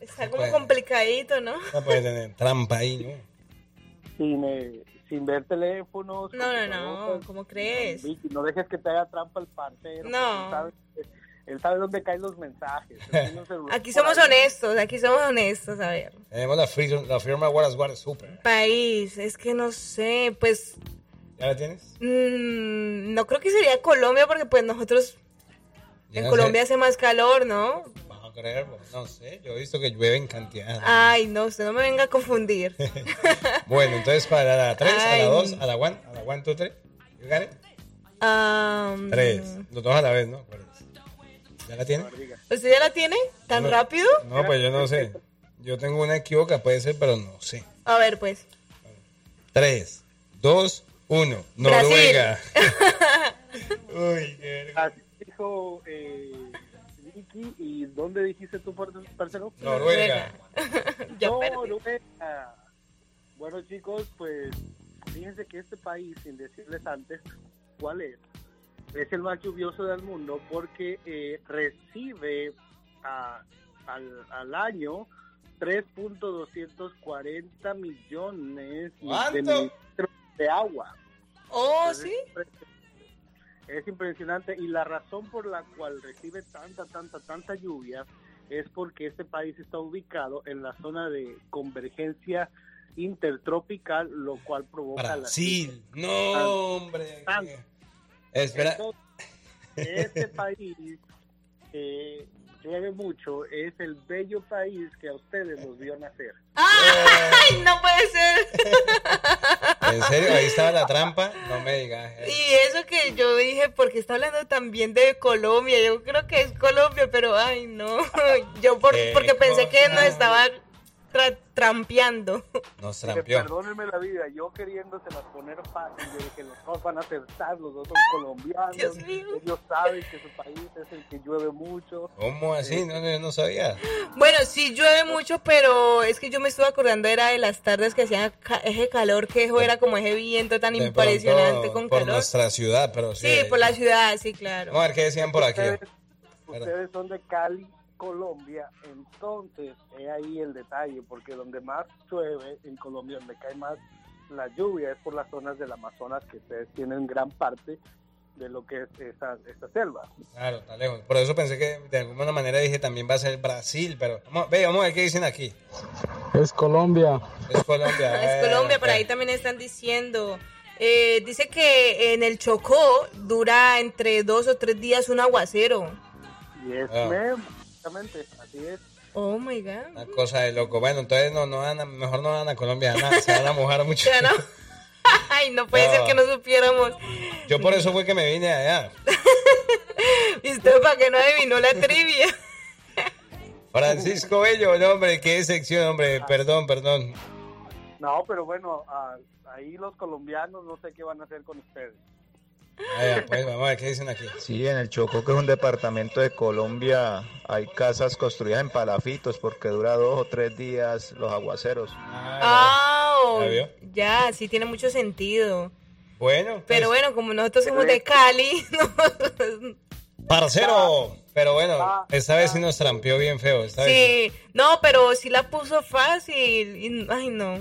Está como Bueno. complicadito, ¿no? No puede tener trampa ahí, ¿no? Sin, eh, sin ver teléfonos. No, no, no. ¿cómo crees? No dejes que te haga trampa el parcero. No. porque Él sabe, él sabe dónde caen los mensajes. Aquí somos honestos, aquí somos honestos, a ver. Tenemos la, firma, la firma Guaras Guaras Super. País, es que no sé, pues ¿Ya la tienes? mm, no creo que sería Colombia porque pues nosotros Ya en sé. Colombia hace más calor, ¿no? Vas a creer, no sé. Yo he visto que llueve en cantidad. Ay, no, usted no me venga a confundir. Bueno, entonces para la 3, a la 2, a la 1, a la 1, 2, 3. You got it? Am, 3. Los dos a la vez, ¿no? Acuérdense. ¿Ya la tienes? ¿Usted ya la tiene? ¿Tan No. rápido? No, pues yo no sé. Yo tengo una equivoca, puede ser, pero no sé. A ver, pues. 3, 2, 1. Brasil. Noruega. Uy, qué. Así dijo eh, Vicky. ¿Y dónde dijiste tú, parcero? Noruega. Noruega. Bueno, chicos, pues fíjense que este país, sin decirles antes cuál es, es el más lluvioso del mundo porque eh, recibe a- al, al año 3.240 millones de mililitros de agua. Oh, Entonces, sí. Es impre- es impresionante y la razón por la cual recibe tanta, tanta, tanta lluvia es porque este país está ubicado en la zona de convergencia intertropical, lo cual provoca la Brasil. No, hombre. Tanto. Espera. Entonces, este país que llueve mucho es el bello país que a ustedes los vio nacer. ¡Ay, no puede ser! En serio, ahí estaba la trampa. No me digas. eh. Y eso que yo dije, porque está hablando también de Colombia, yo creo que es Colombia, pero ay, no. Yo por- Qué porque pensé que cosa. estaba tra- trampeando. Nos Mire, trampió. Perdónenme la vida, yo queriéndoselas poner fácil, yo dije, los dos van a acertar, los dos son colombianos, Dios mío. ellos saben que su país es el que llueve mucho. ¿Cómo así? No, no, no sabía. Bueno, sí llueve mucho, pero es que yo me estuve acordando era de las tardes que hacían ca- ese calor, que eso era como ese viento tan De impresionante pronto, con por calor. nuestra ciudad, pero sí. Sí, por la ciudad, sí, claro. Vamos a ver qué decían por aquí. Ustedes, ustedes son de Cali, Colombia, entonces es ahí el detalle, porque donde más llueve en Colombia, donde cae más la lluvia es por las zonas del Amazonas, que ustedes tienen gran parte de lo que es esa, esa selva. Claro, está lejos. Por eso pensé que de alguna manera dije también va a ser Brasil, pero vamos, ve, vamos a ver qué dicen aquí. Es Colombia. Es Colombia. Es eh, Colombia, por ahí también están diciendo. Eh, dice que en el Chocó dura entre dos o tres días un aguacero. Y es Ah. Exactamente, así es. Oh my God. Una cosa de loco. Bueno, entonces no, no van a, mejor no van a Colombia, se van a mojar mucho. Ay, no puede ser que no supiéramos. Yo por eso fue que me vine allá. ¿Y usted para qué no adivinó la trivia? Francisco Bello, no, hombre, qué sección, hombre. Perdón, perdón. No, pero bueno, ahí los colombianos no sé qué van a hacer con ustedes. Pues vamos a ver qué dicen aquí. Sí, en el Chocó, que es un departamento de Colombia, hay casas construidas en palafitos porque dura dos o tres días los aguaceros. Ah, ya, sí tiene mucho sentido. Bueno. Pero pues. bueno, como nosotros somos de Cali. Parcero. Pero bueno, esta vez sí nos trampeó bien feo. sí, no, pero sí la puso fácil. ay, no.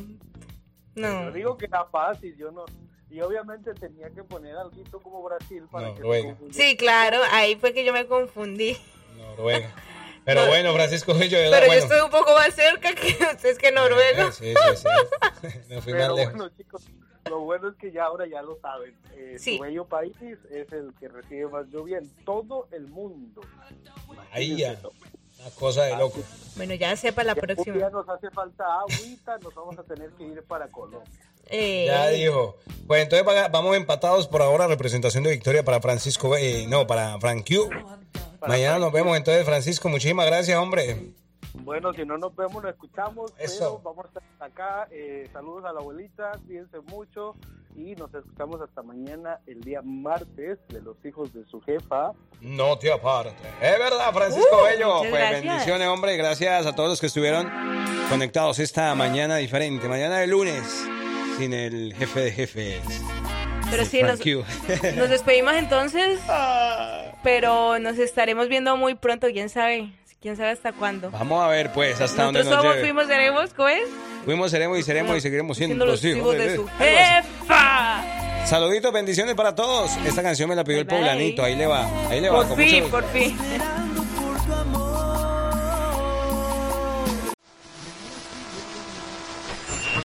No. Yo digo que era fácil, yo no. Y obviamente tenía que poner algo como Brasil para Noruega. que Sí, claro, ahí fue que yo me confundí. Noruega. Pero bueno, Francisco, yo, Pero yo estoy un poco más cerca que ustedes que Noruega. Sí, sí, sí. Me fui más lejos. Bueno, chicos, lo bueno es que ya ahora ya lo saben. Eh, sí. Su bello país es el que recibe más lluvia en todo el mundo. Ahí ya. Una cosa de loco. Bueno, ya sepa la próxima. Ya nos hace falta agüita, nos vamos a tener que ir para Colombia. Eh. Ya dijo. Pues entonces vamos empatados por ahora. Representación de victoria para Francisco. Eh, no, para Frank Q. Mañana nos vemos entonces, Francisco. Muchísimas gracias, hombre. Bueno, si no nos vemos, nos escuchamos. Eso. Pero vamos a estar acá. Eh, saludos a la abuelita, cuídense mucho y nos escuchamos hasta mañana, el día martes, de los hijos de su jefa. No te aparte. Es verdad, Francisco uh, Bello. Pues bendiciones, hombre. Gracias a todos los que estuvieron conectados esta mañana diferente. Mañana de lunes, sin el jefe de jefes. Pero sí, nos, nos despedimos entonces. Ah. Pero nos estaremos viendo muy pronto, quién sabe. ¿Quién sabe hasta cuándo? Vamos a ver, pues, hasta dónde nos somos, fuimos, seremos, ¿cómo es? Fuimos, seremos y seremos y seguiremos siendo, los hijos de, su jefa. Saluditos, bendiciones para todos. Esta canción me la pidió el poblanito. Ahí le va. Ahí le va. Por fin, por fin.